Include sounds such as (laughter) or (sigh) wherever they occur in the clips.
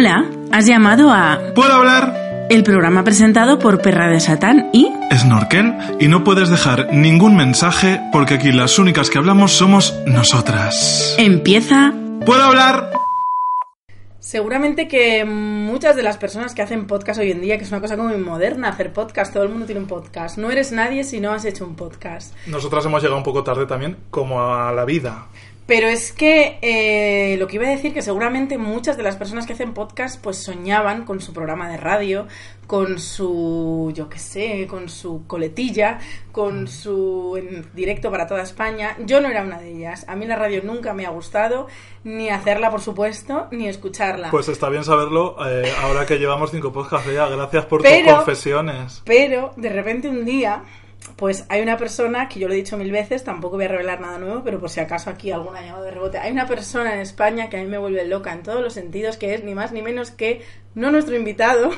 Hola, has llamado a ¿Puedo hablar? el programa presentado por Perra de Satán y Snorkel, y no puedes dejar ningún mensaje porque aquí las únicas que hablamos somos nosotras. empieza ¿Puedo hablar? Seguramente que muchas de las personas que hacen podcast hoy en día, que es una cosa como muy moderna hacer podcast, todo el mundo tiene un podcast. No eres nadie si no has hecho un podcast. Nosotras hemos llegado un poco tarde también, como a la vida. Pero es que eh, lo que iba a decir que seguramente muchas de las personas que hacen podcast pues soñaban con su programa de radio, con su, yo qué sé, con su coletilla, con su en directo para toda España. Yo no era una de ellas. A mí la radio nunca me ha gustado, ni hacerla por supuesto, ni escucharla. Pues está bien saberlo eh, ahora que llevamos cinco podcasts ya. Gracias por Pero- tus confesiones. Pero de repente un día, pues hay una persona, que yo lo he dicho mil veces, tampoco voy a revelar nada nuevo, pero por si acaso aquí alguna llamada de rebote, hay una persona en España que a mí me vuelve loca en todos los sentidos, que es ni más ni menos que no nuestro invitado,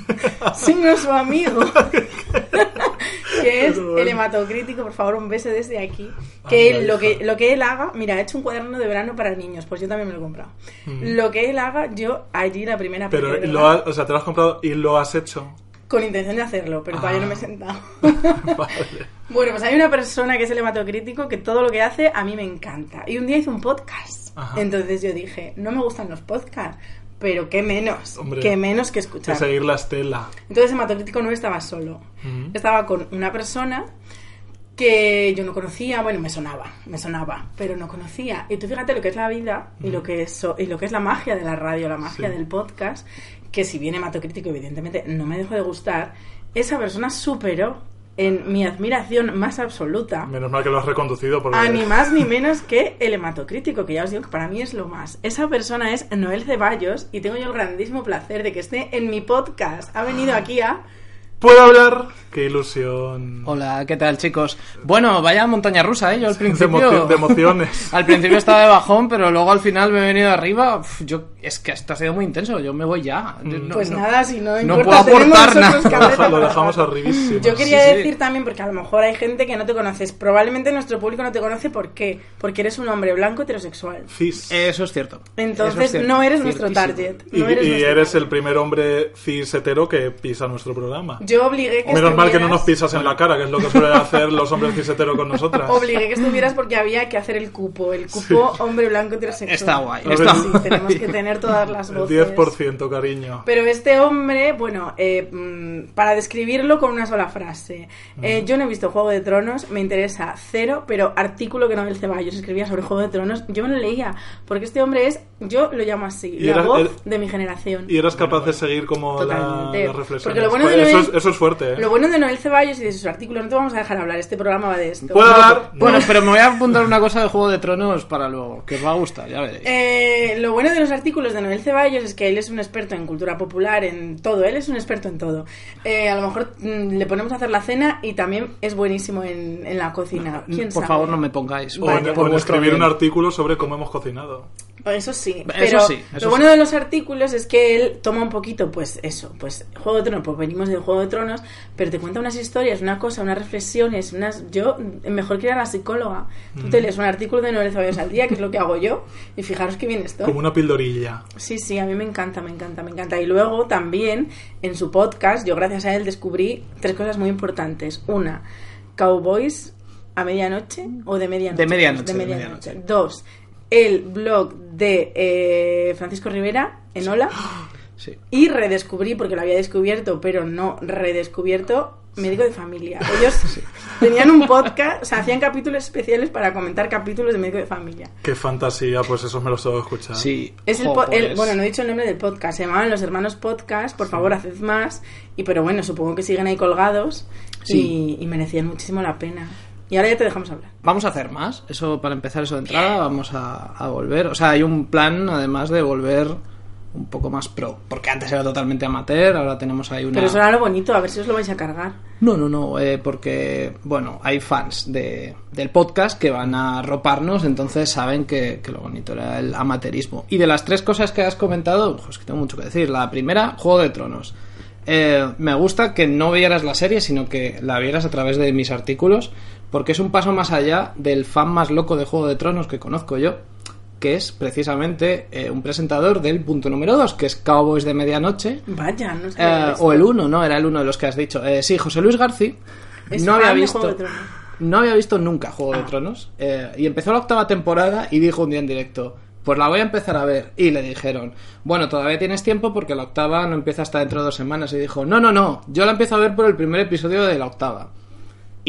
(laughs) sino su amigo, (laughs) que es el hematocrítico, por favor, un beso desde aquí. Que Anda, él, lo, que lo que él haga, mira, ha hecho un cuaderno de verano para niños, pues yo también me lo he comprado. Lo que él haga, yo allí la primera Pero lo has- o sea, te lo has comprado y lo has hecho. Con intención de hacerlo, pero todavía Ah. no me he sentado. (laughs) Vale. bueno, pues hay una persona que es el hematocrítico que todo lo que hace a mí me encanta. Y un día hizo un podcast. Ajá. Entonces yo dije, no me gustan los podcasts, pero qué menos, Hombre, qué menos que Que escuchar. seguir la estela. Entonces hematocrítico no estaba solo. Estaba con una persona que yo no conocía, bueno, me sonaba, me sonaba, pero no conocía. Y tú fíjate lo que es la vida y lo que es, y lo que es la magia de la radio, la magia Sí. del podcast, que si bien hematocrítico evidentemente no me dejó de gustar, esa persona superó en mi admiración más absoluta Menos mal que lo has reconducido porque... a ni más ni menos que el hematocrítico, que ya os digo que para mí es lo más. Esa persona es Noel Ceballos y tengo yo el grandísimo placer de que esté en mi podcast. Ha venido aquí a... ¿Puedo hablar? ¡Qué ilusión! Hola, ¿qué tal chicos? Bueno, vaya montaña rusa, ¿eh? Yo al De, principio... emoci- de (laughs) emociones. al principio estaba de bajón, pero luego al final me he venido arriba. Uf, yo, es que esto ha sido muy intenso, yo me voy ya. No- Pues no- nada, si no, no importa, puedo aportar nada. Lo, dejamos arribísimo. Yo quería Sí, sí. decir también, porque a lo mejor hay gente que no te conoces. Probablemente nuestro público no te conoce, ¿por qué? Porque eres un hombre blanco heterosexual. Cis. Eso es cierto. Entonces es cierto. no eres nuestro target. Y, eres y eres target. el primer hombre cis hetero que pisa nuestro programa. Yo obligué que Menos mal que no nos pisas en la cara, que es lo que suelen hacer los hombres cis con nosotras. Obligué que estuvieras porque había que hacer el cupo. El cupo hombre blanco heterosexual. Está guay, está ver, Sí, guay. tenemos que tener todas las El voces. 10%, cariño. Pero este hombre, bueno, eh, mm, para describirlo con una sola frase. eh, yo no he visto Juego de Tronos, me interesa cero, pero artículo que Noel Ceballos escribía sobre Juego de Tronos, yo me lo leía. Porque este hombre es, yo lo llamo así, la voz de mi generación. Y eres capaz de seguir como la. Porque lo bueno de Pues Noel- eso es fuerte, ¿eh? Lo bueno de Noel Ceballos y de sus artículos, no te vamos a dejar hablar, este programa va de esto. ¿Puedo hablar? Bueno, pero me voy a apuntar una cosa de Juego de Tronos para luego, que os va a gustar, ya veréis. Eh, lo bueno de los artículos de Noel Ceballos es que él es un experto en cultura popular, en todo, él es un experto en todo. Eh, a lo mejor mm, le ponemos a hacer la cena y también es buenísimo en, en la cocina. ¿Quién Por sabe? favor, no me pongáis. O en, por o en vuestro escribir un bien. artículo sobre cómo hemos cocinado. Eso sí, Eso pero sí, eso lo bueno sí. de los artículos es que él toma un poquito, pues eso, pues Juego de Tronos, pues venimos del Juego de Tronos, pero te cuenta unas historias, una cosa, unas reflexiones, unas... Yo, mm, mejor que ir a la psicóloga, tú te lees un artículo de Noel Ceballos al día, que es lo que hago yo, y fijaros que bien estoy. Como una pildorilla. Sí, sí, a mí me encanta, me encanta, me encanta. Y luego también en su podcast, yo gracias a él descubrí tres cosas muy importantes. Una, Cowboys a medianoche o de medianoche. De medianoche, De medianoche. Dos, el blog de eh, Francisco Rivera en Hola. Sí. (gasps) Y redescubrí, porque lo había descubierto, pero no redescubierto, médico de familia. Ellos (laughs) tenían un podcast, o sea, hacían capítulos especiales para comentar capítulos de médico de familia. Qué fantasía, pues eso me lo tengo que escuchar. Sí. Es el, pues- bueno, no he dicho el nombre del podcast, se llamaban Los Hermanos Podcast, por favor, haced más. Y pero bueno, supongo que siguen ahí colgados Sí. y, y merecían muchísimo la pena. Y ahora ya te dejamos hablar. Vamos a hacer más. Eso para empezar, eso de entrada, vamos a, a volver. O sea, hay un plan además de volver un poco más pro. Porque antes era totalmente amateur, ahora tenemos ahí una. Pero eso era lo bonito, a ver si os lo vais a cargar. No, no, no, eh, porque, bueno, hay fans de, del podcast que van a roparnos, entonces saben que, que lo bonito era el amateurismo. Y de las tres cosas que has comentado, pues que tengo mucho que decir. La primera, Juego de Tronos. Eh, me gusta que no vieras la serie, sino que la vieras a través de mis artículos, porque es un paso más allá del fan más loco de Juego de Tronos que conozco yo, que es precisamente eh, un presentador del punto número 2, que es Cowboys de Medianoche, Vaya, no sabía eh, o el 1, ¿no? Era el uno de los que has dicho. Eh, sí, José Luis García no había visto Juego de Tronos. no había visto nunca Juego de Ah. Tronos eh, y empezó la octava temporada y dijo un día en directo pues la voy a empezar a ver y le dijeron bueno todavía tienes tiempo porque la octava no empieza hasta dentro de dos semanas y dijo no no no yo la empiezo a ver por el primer episodio de la octava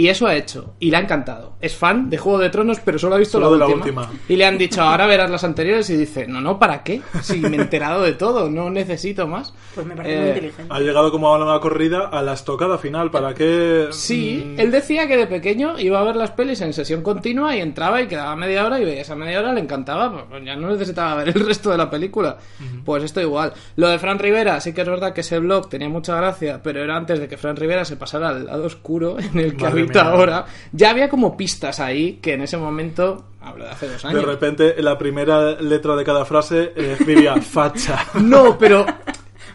y eso ha hecho y le ha encantado es fan de Juego de Tronos pero solo ha visto Solo la, de la última. última. y le han dicho ahora verás las anteriores y dice no no para qué si me he enterado de todo no necesito más Pues me parece muy Eh, inteligente. Ha llegado como a una corrida a la estocada final. ¿Para qué? Sí, Mm, él decía que de pequeño iba a ver las pelis en sesión continua y entraba y quedaba media hora y veía esa media hora, le encantaba, pues ya no necesitaba ver el resto de la película. Pues esto igual. Lo de Fran Rivera, sí que es verdad que ese blog tenía mucha gracia, pero era antes de que Fran Rivera se pasara al lado oscuro en el que Madre habita ahora. Ya había como pistas ahí que en ese momento, hablo de hace dos De años. repente, en la primera letra de cada frase eh, escribía (laughs) facha. No, pero.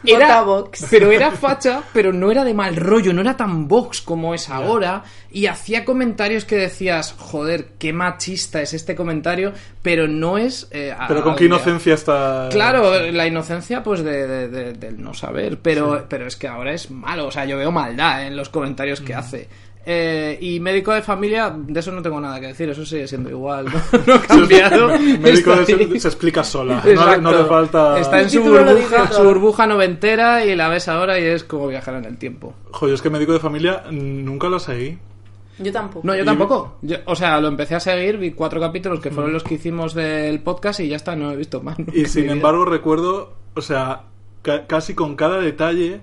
Era, pero era facha, pero no era de mal rollo, no era tan Vox como es ahora. Y hacía comentarios que decías, joder, qué machista es este comentario, pero no es. eh, a- Pero con qué inocencia está. Claro, la inocencia, pues, de, de- de- del no saber. Pero, pero es que ahora es malo. O sea, yo veo maldad en los comentarios Mm. que hace. Eh, y médico de familia, de eso no tengo nada que decir. Eso sigue siendo igual. No, (laughs) no ha cambiado. Médico se, ahí. se explica sola. No, no le falta. Está en su burbuja, su burbuja noventera y la ves ahora y es como viajar en el tiempo. Joder, es que médico de familia mm, nunca lo seguí. Yo tampoco. No, yo Y- tampoco. Yo- o sea, lo empecé a seguir, vi cuatro capítulos que fueron los que hicimos del podcast y ya está, no he visto más. Y (laughs) sin embargo recuerdo, o sea, ca- casi con cada detalle,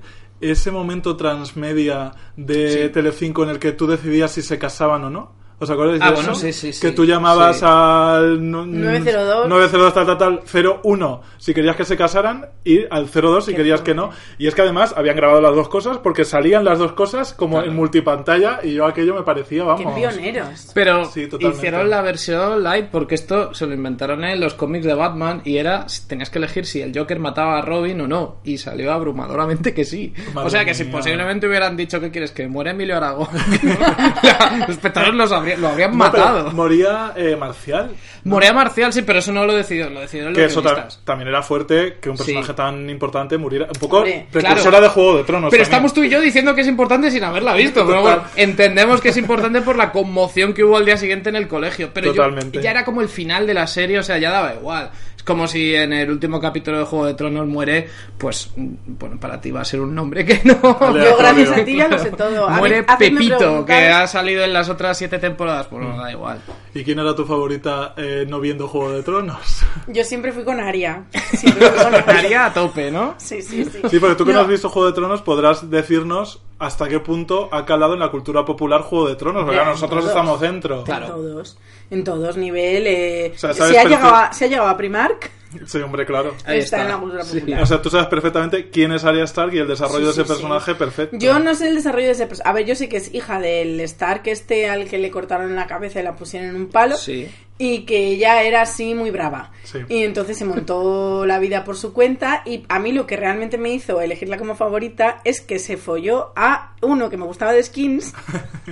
ese momento transmedia de Sí. Telecinco en el que tú decidías si se casaban o no. ¿Os acordáis Ah, de bueno, eso? sí, sí, sí. Que tú llamabas Sí. al... no- 902. 902 tal, tal, tal, 01 si querías que se casaran y al 02 si Qué querías que no. Y es que además habían grabado las dos cosas porque salían las dos cosas como en multipantalla y yo aquello me parecía, Qué vamos... pioneros. Pero hicieron la versión light porque esto se lo inventaron en los cómics de Batman y era tenías que elegir si el Joker mataba a Robin o no y salió abrumadoramente que sí. Madre o sea que si posiblemente hubieran dicho que quieres que muera Emilio Aragón, (laughs) los espectadores los lo habrían No, matado. moría eh, Marcial. Moría Marcial, sí, pero eso no lo decidió, lo decidieron Que los eso ta- también era fuerte que un Sí. personaje tan importante muriera. Un poco Hombre, precursora claro. de Juego de Tronos. Pero también. estamos tú y yo diciendo que es importante sin haberla visto. Pero Total. bueno, entendemos que es importante por la conmoción que hubo al día siguiente en el colegio. Pero yo- Totalmente. ya era como el final de la serie, o sea, ya daba igual. Como si en el último capítulo de Juego de Tronos muere, pues, mm, bueno, para ti va a ser un nombre que no. (laughs) Vale, Yo, gracias a ti, ya lo sé todo. A mí- Muere Pepito, que ha salido en las otras siete temporadas, pues no da igual. ¿Y quién era tu favorita eh, no viendo Juego de Tronos? Yo siempre fui con Aria. (laughs) Siempre fui con Aria. Estaría a tope, ¿no? Sí, sí, sí. Sí, porque tú que no, No. has visto Juego de Tronos podrás decirnos hasta qué punto ha calado en la cultura popular Juego de Tronos. Porque en nosotros todos. estamos dentro. Claro. En todos. En todos nivel. Eh, O sea, sabes ha llegado a, si ha llegado a Primark, Sí, hombre, claro. Ahí está, está. en la cultura Sí. popular. O sea, tú sabes perfectamente quién es Arya Stark y el desarrollo Sí, de ese sí, sí. personaje perfecto. Yo no sé el desarrollo de ese personaje. A ver, yo sé que es hija del Stark este al que le cortaron la cabeza y la pusieron en un palo. Sí. Y que ella era así muy brava. Sí. Y entonces se montó (laughs) la vida por su cuenta. Y a mí lo que realmente me hizo elegirla como favorita es que se folló a uno que me gustaba de skins. (laughs)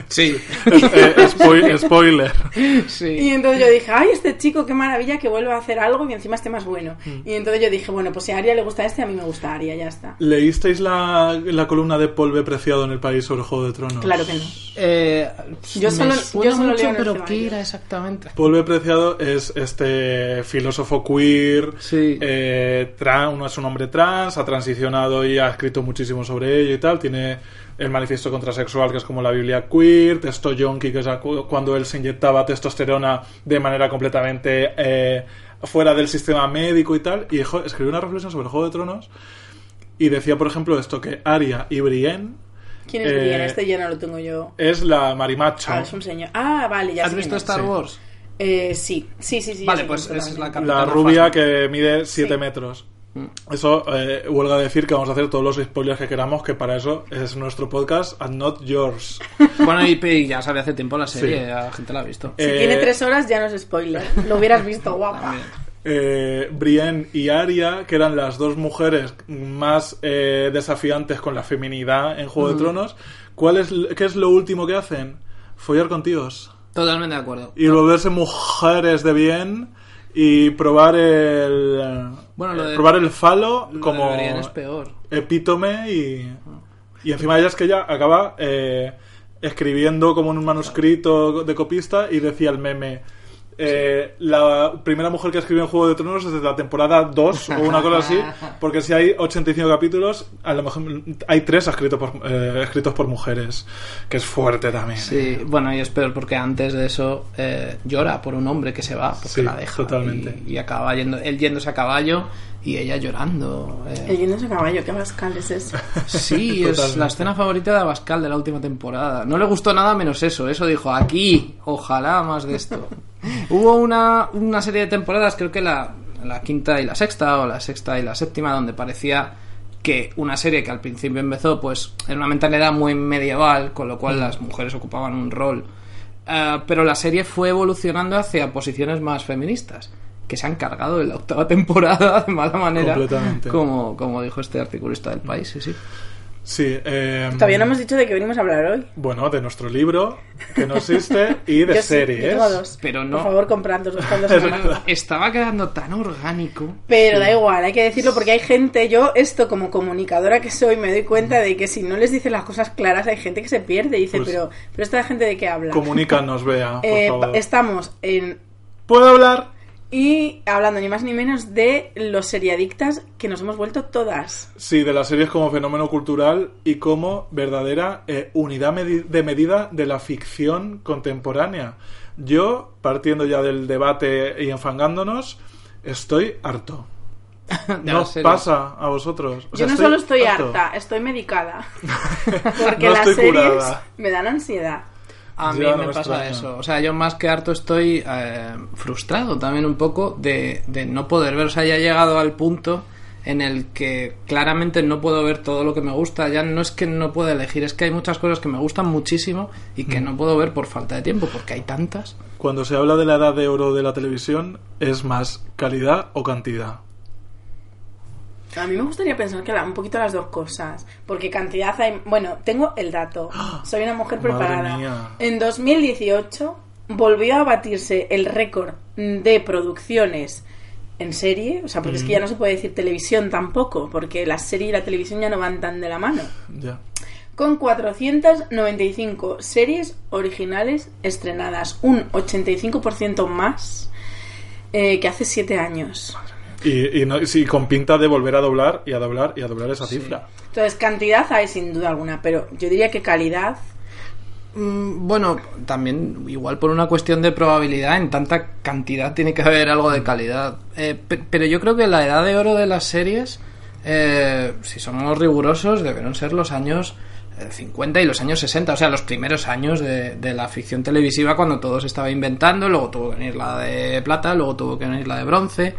Sí. Es- eh, spoil- spoiler. Y sí. entonces yo dije, ay, este chico, qué maravilla que vuelva a hacer algo y encima esté más bueno. Mm. Y entonces yo dije, bueno, pues si a Aria le gusta este, a mí me gusta Aria, ya está. ¿Leísteis la, la columna de Paul B. Preciado en el país sobre Juego de Tronos? Claro que no. Eh, Yo solo- yo solo mucho, leo en el pero. ¿qué era exactamente? Paul B. Preciado es este filósofo queer, Sí. eh, tran- uno es un hombre trans, ha transicionado y ha escrito muchísimo sobre ello y tal. Tiene el manifiesto contrasexual, que es como la Biblia queer, Testo Yonki, que es cu- cuando él se inyectaba testosterona de manera completamente eh, fuera del sistema médico y tal. Y escribió una reflexión sobre Juego de Tronos y decía, por ejemplo, esto, que Arya y Brienne ¿Quién es Eh, Brienne? Este ya no lo tengo yo. Es la marimacha. Ah, es un señor. Ah, vale, ya ¿Has visto. Star Sí. Eh, sí, sí, sí. sí Vale, pues esa es la también. La Capitana rubia que mide 7 Sí. metros. Mm. Eso, eh, huelga decir que vamos a hacer todos los spoilers que queramos, que para eso es nuestro podcast and not yours. (laughs) Bueno, y, ya sale hace tiempo la serie, Sí. la gente la ha visto. Si Eh, tiene tres horas ya no es spoiler. Lo hubieras visto, (laughs) guapa. eh, Brienne y Arya, que eran las dos mujeres más eh, desafiantes con la feminidad en Juego de Tronos, ¿cuál es, ¿qué es lo último que hacen? Follar con tíos. Totalmente de acuerdo. Y volverse mujeres de bien y probar el Bueno, lo de- probar el falo Lo de como Brienne es peor. epítome y, y encima ella es que ella acaba eh, escribiendo como en un manuscrito de copista y decía el meme eh, la primera mujer que escribió en Juego de Tronos desde la temporada 2 (laughs) o una cosa así porque si hay 85 capítulos a lo mejor hay tres escritos por, eh, escritos por mujeres que es fuerte también Sí, bueno, y es peor porque antes de eso eh, llora por un hombre que se va, porque Sí, la deja. totalmente. Y, y acaba yendo, él yéndose a caballo y ella llorando. eh. El yéndose a caballo, qué bascal es eso. (laughs) Sí, es la escena favorita de Abascal de la última temporada. No le gustó nada menos eso. Eso dijo, aquí, ojalá más de esto. (laughs) Hubo una, una serie de temporadas, creo que la, la quinta y la sexta, o la sexta y la séptima, donde parecía que una serie que al principio empezó pues en una mentalidad muy medieval, con lo cual las mujeres ocupaban un rol. Eh, pero la serie fue evolucionando hacia posiciones más feministas, que se han cargado en la octava (laughs) temporada de mala manera, como, como dijo este articulista del país, sí, sí. Sí eh, Todavía no hemos dicho de qué venimos a hablar hoy. bueno de nuestro libro que no existe y de (laughs) Yo sí, series tengo dos. Pero no- Por favor, buscando semana. (laughs) Estaba quedando tan orgánico. Pero da igual, hay que decirlo porque hay gente, yo esto como comunicadora que soy, me doy cuenta de que si no les dices las cosas claras hay gente que se pierde y dice, Pues- pero, pero esta gente de qué habla. comunícanos vea por Eh, favor estamos en ¿Puedo hablar? Y hablando ni más ni menos de los seriadictas que nos hemos vuelto todas. Sí, de las series como fenómeno cultural y como verdadera eh, unidad medi- de medida de la ficción contemporánea. Yo, partiendo ya del debate y enfangándonos, estoy harto. (laughs) ¿No pasa a vosotros? O Yo no solo estoy harta, estoy medicada. (laughs) Porque No las series curada. me dan ansiedad. A mí me pasa eso. O sea, yo más que harto estoy eh, frustrado también un poco de, de no poder ver. O sea, ya he llegado al punto en el que claramente no puedo ver todo lo que me gusta. Ya no es que no pueda elegir, es que hay muchas cosas que me gustan muchísimo y Mm. que no puedo ver por falta de tiempo, porque hay tantas. Cuando se habla de la edad de oro de la televisión, ¿es más calidad o cantidad? A mí me gustaría pensar que la- un poquito las dos cosas, porque cantidad hay... Bueno, tengo el dato. Soy una mujer preparada. En 2018 volvió a batirse el récord de producciones en serie, o sea, porque es que ya no se puede decir televisión tampoco, porque la serie y la televisión ya no van tan de la mano. Ya. Con 495 series originales estrenadas, un 85% más eh, que hace 7 años. Y, y no- sí, con pinta de volver a doblar y a doblar y a doblar esa cifra. Entonces, cantidad hay sin duda alguna, pero yo diría que calidad Mm, Bueno, también igual por una cuestión de probabilidad, en tanta cantidad tiene que haber algo de calidad. Eh, pe- pero yo creo que la edad de oro de las series, eh, si somos rigurosos, debieron ser los años eh, 50 y los años 60, o sea, los primeros años de, de la ficción televisiva cuando todo se estaba inventando, luego tuvo que venir la de plata, luego tuvo que venir la de bronce,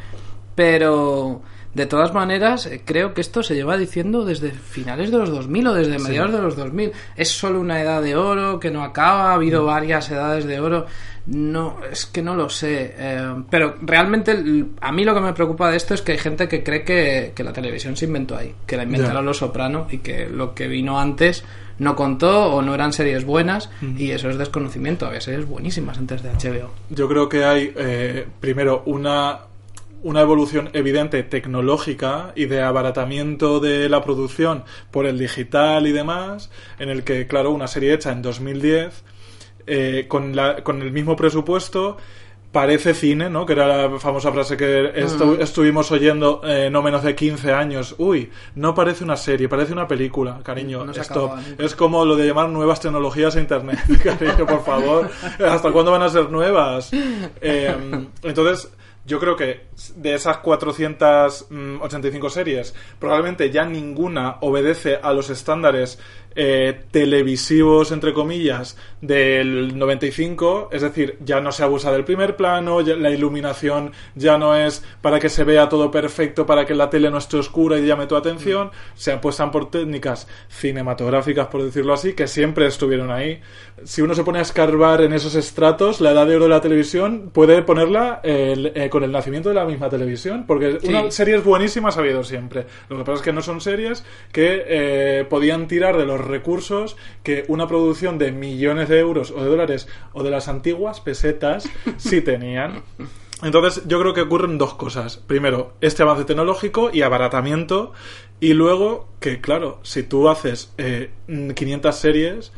pero de todas maneras creo que esto se lleva diciendo desde finales de los 2000 o desde mediados de los 2000. Es solo una edad de oro que no acaba, ha habido varias edades de oro. No, es que no lo sé. eh, pero realmente a mí lo que me preocupa de esto es que hay gente que cree que, que la televisión se inventó ahí, que la inventaron los soprano y que lo que vino antes no contó o no eran series buenas y eso es desconocimiento. Había series buenísimas antes de HBO. Yo creo que hay, eh, primero, una, una evolución evidente tecnológica y de abaratamiento de la producción por el digital y demás, en el que, claro, una serie hecha en 2010, eh, con, la, con el mismo presupuesto, parece cine, ¿no? Que era la famosa frase que estu- estuvimos oyendo eh, no menos de 15 años. Uy, no parece una serie, parece una película, cariño. No stop. Es como lo de llamar nuevas tecnologías a Internet, (laughs) cariño, por favor. ¿Hasta cuándo van a ser nuevas? (laughs) Eh, entonces, yo creo que de esas 485 series, probablemente ya ninguna obedece a los estándares eh, televisivos, entre comillas, del 95, es decir, ya no se abusa del primer plano, ya- la iluminación ya no es para que se vea todo perfecto, para que la tele no esté oscura y llame tu atención, se apuestan por técnicas cinematográficas, por decirlo así, que siempre estuvieron ahí. Si uno se pone a escarbar en esos estratos, la edad de oro de la televisión puede ponerla eh, eh, con el nacimiento de la misma televisión, porque una serie es buenísima ha habido siempre. Lo que pasa es que no son series que eh, podían tirar de los recursos que una producción de millones de euros o de dólares o de las antiguas pesetas (laughs) sí tenían. Entonces, yo creo que ocurren dos cosas. Primero, este avance tecnológico y abaratamiento. Y luego, que claro, si tú haces eh, 500 series,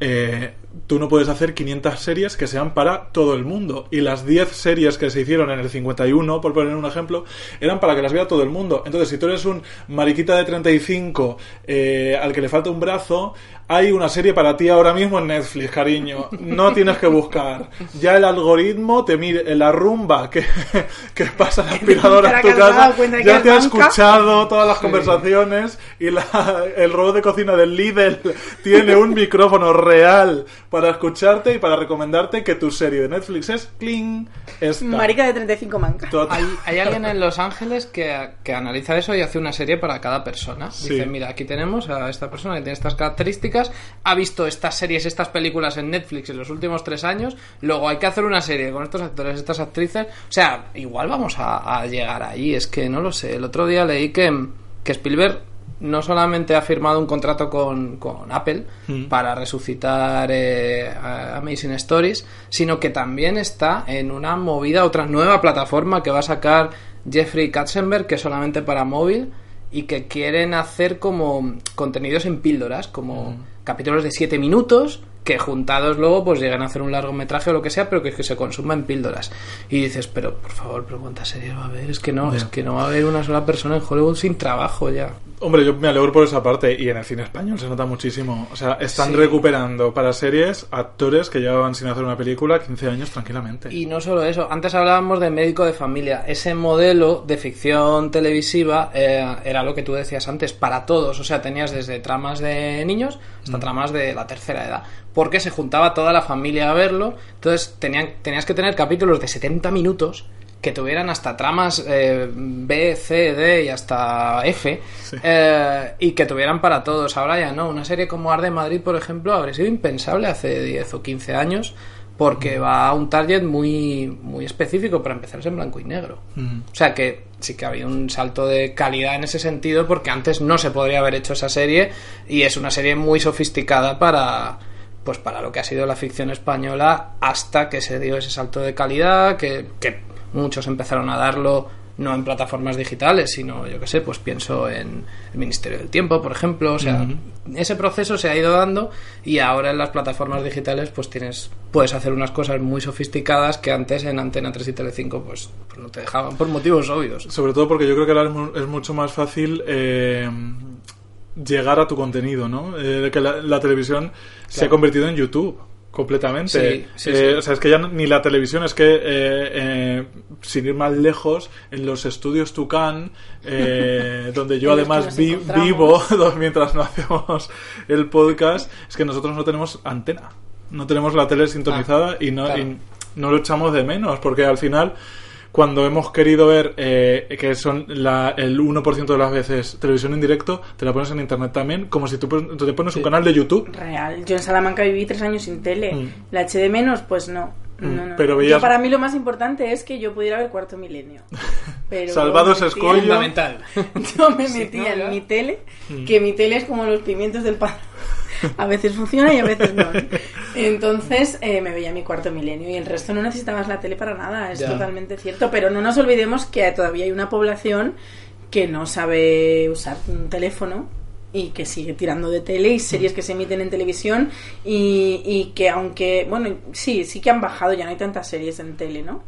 eh, tú no puedes hacer 500 series que sean para todo el mundo. Y las 10 series que se hicieron en el 51, por poner un ejemplo, eran para que las viera todo el mundo. Entonces, si tú eres un mariquita de 35 eh, al que le falta un brazo, hay una serie para ti ahora mismo en Netflix, cariño. No tienes que buscar. Ya el algoritmo te mire, la rumba que, (laughs) que pasa la (laughs) aspiradora en tu casa, dado cuenta que ya te ha escuchado todas las conversaciones y la- el robot de cocina del Lidl tiene un micrófono real para escucharte y para recomendarte que tu serie de Netflix es. Esta. Marica de 35 mancas. Hay, hay alguien en Los Ángeles que, que analiza eso y hace una serie para cada persona. Dice, Sí. mira, aquí tenemos a esta persona que tiene estas características, ha visto estas series, estas películas en Netflix en los últimos tres años, luego hay que hacer una serie con estos actores, estas actrices. O sea, igual vamos a, a llegar ahí, es que no lo sé. El otro día leí que, que Spielberg no solamente ha firmado un contrato con, con Apple para resucitar eh, Amazing Stories, sino que también está en una movida, otra nueva plataforma que va a sacar Jeffrey Katzenberg, que es solamente para móvil, y que quieren hacer como contenidos en píldoras, como capítulos de 7 minutos, que juntados luego pues llegan a hacer un largometraje o lo que sea, pero que, que se consuma en píldoras. Y dices, pero por favor, pero ¿cuántas series va a haber? Es que no, es que no va a haber una sola persona en Hollywood sin trabajo ya. Hombre, yo me alegro por esa parte y en el cine español se nota muchísimo. O sea, están Sí. recuperando para series actores que llevaban sin hacer una película 15 años tranquilamente. Y no solo eso, antes hablábamos de médico de familia. Ese modelo de ficción televisiva eh, era lo que tú decías antes, para todos. O sea, tenías desde tramas de niños hasta tramas de la tercera edad. Porque se juntaba toda la familia a verlo. Entonces tenían, tenías que tener capítulos de 70 minutos que tuvieran hasta tramas eh, B, C, D y hasta F eh, y que tuvieran para todos. Ahora ya no. Una serie como Arde Madrid, por ejemplo, habría sido impensable hace 10 o 15 años porque va a un target muy, muy específico para empezar es en blanco y negro. O sea que sí que había un salto de calidad en ese sentido porque antes no se podría haber hecho esa serie y es una serie muy sofisticada para pues para lo que ha sido la ficción española hasta que se dio ese salto de calidad que, que muchos empezaron a darlo no en plataformas digitales, sino yo que sé, pues pienso en el Ministerio del Tiempo, por ejemplo, o sea, ese proceso se ha ido dando y ahora en las plataformas digitales pues tienes puedes hacer unas cosas muy sofisticadas que antes en Antena 3 y Telecinco pues, pues no te dejaban por motivos obvios. Sobre todo porque yo creo que ahora es, mu- es mucho más fácil eh, llegar a tu contenido, ¿no? Eh, que la, la televisión se ha convertido en YouTube completamente. Sí, sí, Eh, sí. O sea, es que ya ni la televisión, es que, eh, eh, sin ir más lejos, en los estudios Tucán, eh, (laughs) donde yo además vi- vivo (laughs) mientras no hacemos el podcast, es que nosotros no tenemos antena. No tenemos la tele sintonizada y, no, claro. y no lo echamos de menos, porque al final cuando hemos querido ver eh, que son la, el 1% de las veces televisión en directo, te la pones en internet también, como si tú, te pones un canal de YouTube. Real. Yo en Salamanca viví tres años sin tele. Mm. ¿La eché de menos? Pues no. Mm, No, no. pero Yo, veías- para mí lo más importante es que yo pudiera ver Cuarto Milenio. (laughs) Pero Salvado ese me metía- escollo. Fundamental. (laughs) Yo me metía no, en mi tele, Mm. que mi tele es como los pimientos del pan. (laughs) (laughs) A veces funciona y a veces no. Entonces eh, me veía mi cuarto milenio y el resto no necesitabas la tele para nada, es Ya. totalmente cierto. Pero no nos olvidemos que todavía hay una población que no sabe usar un teléfono y que sigue tirando de tele y series que se emiten en televisión y, y que aunque, bueno, sí, sí que han bajado, ya no hay tantas series en tele, ¿no?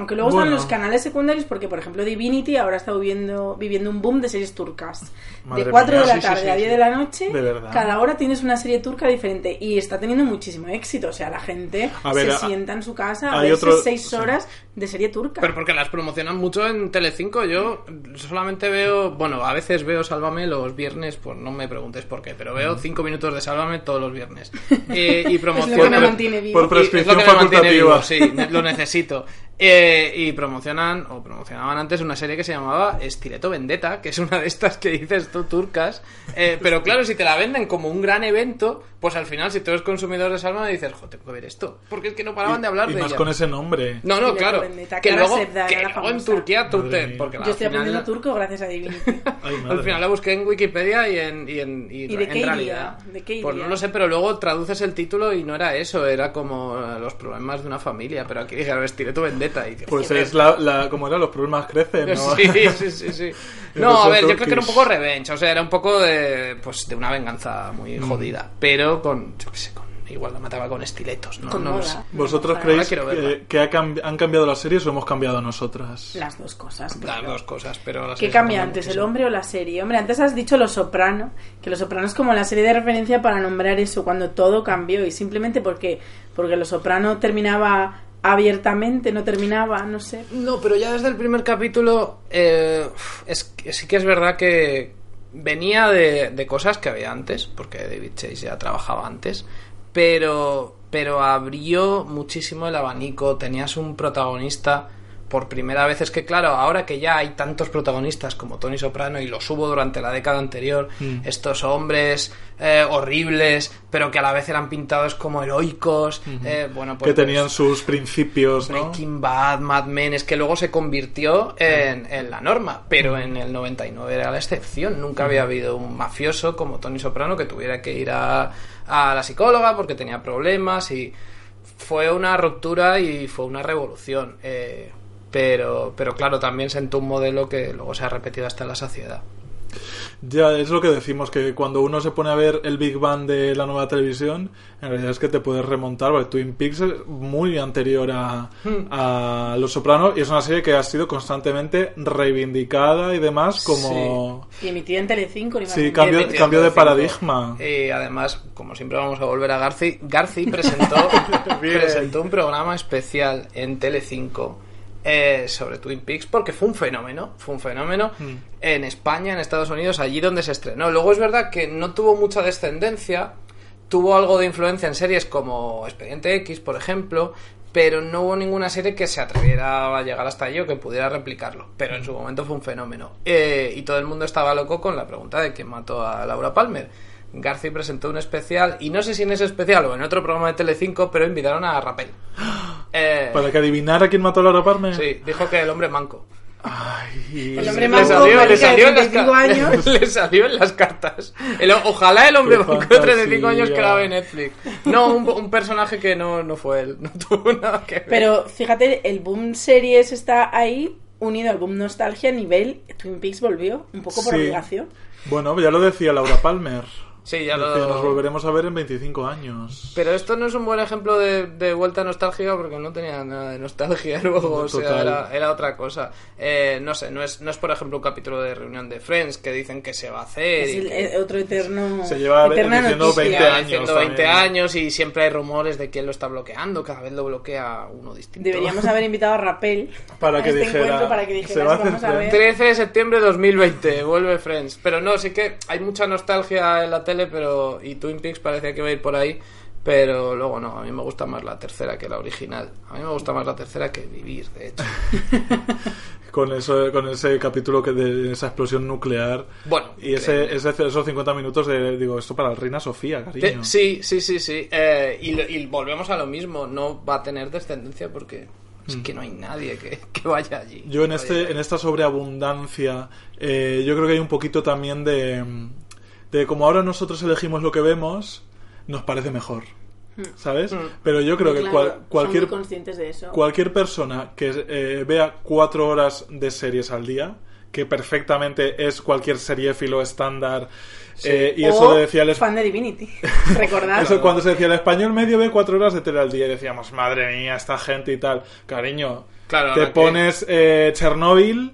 Aunque luego Bueno. están los canales secundarios porque, por ejemplo, Divinity ahora está viviendo, viviendo un boom de series turcas. Madre de 4 mía, de la sí, tarde sí, a sí. 10 de la noche, De cada hora tienes una serie turca diferente y está teniendo muchísimo éxito. O sea, la gente A ver, se a- sienta en su casa a otro- 6 sí. horas de serie turca. Pero porque las promocionan mucho en Telecinco. Yo solamente veo, bueno, a veces veo Sálvame los viernes, pues no me preguntes por qué, pero veo cinco minutos de Sálvame todos los viernes. (laughs) Eh, y es lo que me promocionan. mantiene vivo. por pre- Y es lo prescripción que me mantiene facultativa. vivo, sí, lo necesito. Eh, y promocionan, o promocionaban antes una serie que se llamaba Estileto Vendetta, que es una de estas que dices tú, turcas. Eh, pero (laughs) claro, si te la venden como un gran evento, pues al final, si tú eres consumidor de Salma, dices, joder, tengo que ver esto. Porque es que no paraban de hablar y de más ella. con ese nombre. No, no, Estileto claro. Vendetta, que luego, que luego en. Turquía, turte, mía. porque Yo estoy final- aprendiendo turco gracias a Divinity. (laughs) Ay, al final la busqué en Wikipedia y en, y en, y ¿Y de en qué iría? realidad. ¿De qué Pues no lo sé, pero luego traduces el título y no era eso, era como los problemas de una familia. Pero aquí dije, vestiré tu vendetta. Pues joder. es la, la, como era, los problemas crecen, ¿no? (laughs) Sí, sí, sí, (laughs) No, a ver, yo creo que era un poco revenge, o sea, era un poco de, pues, de una venganza muy Mm. jodida, pero con, yo qué sé, con, igual la mataba con estiletos, ¿no? Con no moda. sé. ¿Vosotros creéis que, que ha cambi- han cambiado las series o hemos cambiado nosotras? Las dos cosas. Las claro. dos cosas, pero las ¿Qué cambia cambian antes, el hombre o la serie? Hombre, antes has dicho Los Soprano, que Los Soprano es como la serie de referencia para nombrar eso, cuando todo cambió y simplemente porque, porque Los Soprano terminaba abiertamente, no terminaba, no sé. No, pero ya desde el primer capítulo eh, es, sí que es verdad que venía de, de cosas que había antes, porque David Chase ya trabajaba antes, pero, pero abrió muchísimo el abanico, tenías un protagonista por primera vez. Es que claro, ahora que ya hay tantos protagonistas como Tony Soprano y los hubo durante la década anterior, estos hombres eh, horribles, pero que a la vez eran pintados como heroicos, eh, bueno, pues que tenían sus principios, ¿no? Breaking Bad, Mad Men, es que luego se convirtió en, en la norma, pero en el 99 era la excepción. Nunca había habido un mafioso como Tony Soprano que tuviera que ir a, a la psicóloga porque tenía problemas y fue una ruptura y fue una revolución. eh, pero, pero claro, también sentó un modelo que luego se ha repetido hasta la saciedad. Ya, es lo que decimos, que cuando uno se pone a ver el Big Bang de la nueva televisión, en realidad es que te puedes remontar, porque Twin Peaks es muy anterior a, Hmm. a Los Sopranos y es una serie que ha sido constantemente reivindicada y demás como... Y emitida en Telecinco, Sí, cambio- cambio de paradigma. Y además, como siempre vamos a volver a Garci, Garci presentó, (laughs) presentó un programa especial en Telecinco eh, sobre Twin Peaks porque fue un fenómeno, fue un fenómeno Mm. en España, en Estados Unidos, allí donde se estrenó. Luego es verdad que no tuvo mucha descendencia, tuvo algo de influencia en series como Expediente X, por ejemplo, pero no hubo ninguna serie que se atreviera a llegar hasta allí o que pudiera replicarlo. Pero en su momento fue un fenómeno. Eh, y todo el mundo estaba loco con la pregunta de quién mató a Laura Palmer. Garci presentó un especial, y no sé si en ese especial o en otro programa de Telecinco, pero invitaron a Rapel. (gasps) Eh, Para que adivinara quién mató a Laura Palmer. Sí, dijo que el hombre manco. Ay, El hombre Le manco, salió, le salió en las 35 ca- años. (laughs) le salió en las cartas. El- ojalá el hombre Qué manco de 35 años grabe Netflix. No, un, un personaje que no, no fue él. (laughs) No tuvo nada que ver. Pero fíjate, el boom series está ahí unido al boom nostalgia a nivel Twin Peaks volvió, un poco por Sí. obligación. Bueno, ya lo decía Laura Palmer. Sí, ya lo... Nos volveremos a ver en 25 años. Pero esto no es un buen ejemplo de, de vuelta nostálgica porque no tenía nada de nostalgia (laughs) luego, o sea, era, era otra cosa. Eh, no sé, no es, no es por ejemplo un capítulo de reunión de Friends que dicen que se va a hacer. Es y el- que- otro eterno. Se lleva eterna diciendo noticia. 20 lleva años diciendo 20 también. años y siempre hay rumores de quién lo está bloqueando, cada vez lo bloquea uno distinto. Deberíamos haber invitado a Rapel Para a que este dijera, para que se dijera, va a hacer vamos a ver. 13 de septiembre de 2020, vuelve Friends. Pero no, sí que hay mucha nostalgia en la tele, pero y Twin Peaks parecía que iba a ir por ahí, pero luego no, a mí me gusta más la tercera que la original. A mí me gusta más la tercera que vivir, de hecho. (laughs) Con, eso, con ese capítulo que de esa explosión nuclear. Bueno, Y ese, ese- esos 50 minutos de, digo, esto para la reina Sofía, cariño. sí, sí, sí, sí. Eh, y, y volvemos a lo mismo, no va a tener descendencia porque es que no hay nadie que, que vaya allí. Mm. Yo en este en esta sobreabundancia, eh, yo creo que hay un poquito también de, de como ahora nosotros elegimos lo que vemos, nos parece mejor. ¿Sabes? Pero yo creo que Claro, cual- son cualquier, muy conscientes de eso. cualquier persona que eh, vea cuatro horas de series al día, que perfectamente es cualquier seriéfilo estándar, eh, y eso o decía el, fan de Divinity. (laughs) Recordad. eso cuando se decía el español medio ve cuatro horas de tele al día y decíamos, madre mía, esta gente y tal. Cariño, Claro, te que- pones eh, Chernobyl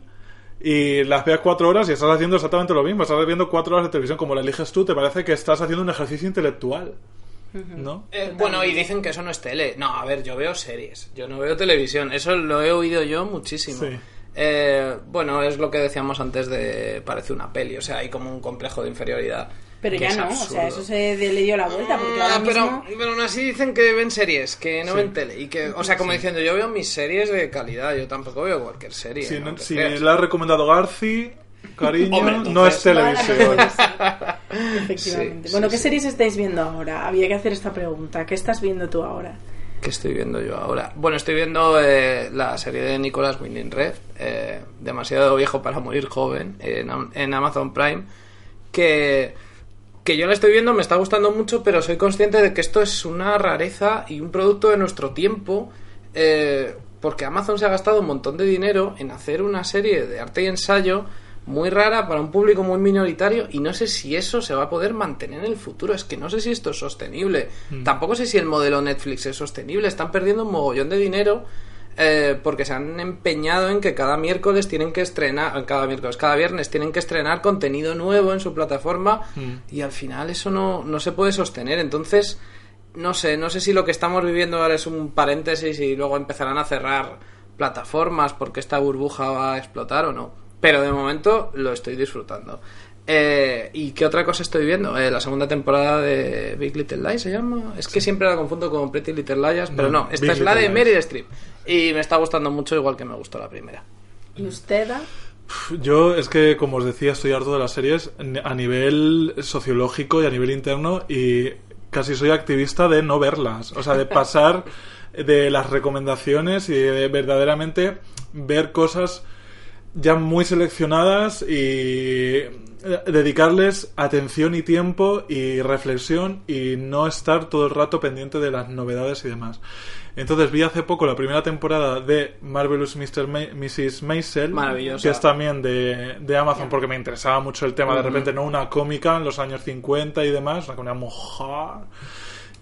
y las veas cuatro horas y estás haciendo exactamente lo mismo. Estás viendo cuatro horas de televisión como la eliges tú, te parece que estás haciendo un ejercicio intelectual. ¿no? Eh, bueno, y dicen que eso no es tele. No, a ver, yo veo series. Yo no veo televisión. Eso lo he oído yo muchísimo. Sí. Eh, bueno, es lo que decíamos antes de parece una peli. O sea, hay como un complejo de inferioridad. Pero ya no, o sea, eso se le dio la vuelta porque Ah, ahora pero, mismo... pero aún así dicen que ven series, que no Sí. ven tele. Y que, o sea, como diciendo, yo veo mis series de calidad. Yo tampoco veo cualquier serie. Si, ¿no? si la ha recomendado Garci, cariño, Hombre, no es televisión. (laughs) Efectivamente. Sí, bueno, sí, ¿qué sí. series estáis viendo ahora? Había que hacer esta pregunta. ¿Qué estás viendo tú ahora? ¿Qué estoy viendo yo ahora? Bueno, estoy viendo eh, la serie de Nicolas Winding Red, eh, demasiado viejo para morir joven, en, en Amazon Prime, que, que yo la estoy viendo, me está gustando mucho, pero soy consciente de que esto es una rareza y un producto de nuestro tiempo, eh, porque Amazon se ha gastado un montón de dinero en hacer una serie de arte y ensayo muy rara para un público muy minoritario y no sé si eso se va a poder mantener en el futuro. Es que no sé si esto es sostenible. Tampoco sé si el modelo Netflix es sostenible. Están perdiendo un mogollón de dinero eh, porque se han empeñado en que cada miércoles tienen que estrenar, cada miércoles, cada viernes tienen que estrenar contenido nuevo en su plataforma y al final eso no, no se puede sostener. Entonces, no sé, no sé si lo que estamos viviendo ahora es un paréntesis y luego empezarán a cerrar plataformas porque esta burbuja va a explotar o no. Pero de momento lo estoy disfrutando. Eh, ¿Y qué otra cosa estoy viendo? Eh, la segunda temporada de Big Little Lies se llama. Es que siempre la confundo con Pretty Little Liars, pero No, no, esta Big es la de Little Meryl Lies. Streep. Y me está gustando mucho, igual que me gustó la primera. ¿Y usted? ah? Yo es que, como os decía, estoy harto de las series a nivel sociológico y a nivel interno y casi soy activista de no verlas. O sea, de pasar (laughs) de las recomendaciones y de verdaderamente ver cosas ya muy seleccionadas y dedicarles atención y tiempo y reflexión y no estar todo el rato pendiente de las novedades y demás. Entonces vi hace poco la primera temporada de Marvelous Mr. Ma- Mrs. Maisel, que es también de, de Amazon, porque me interesaba mucho el tema. De repente, no una cómica en los años 50 y demás, una mujer.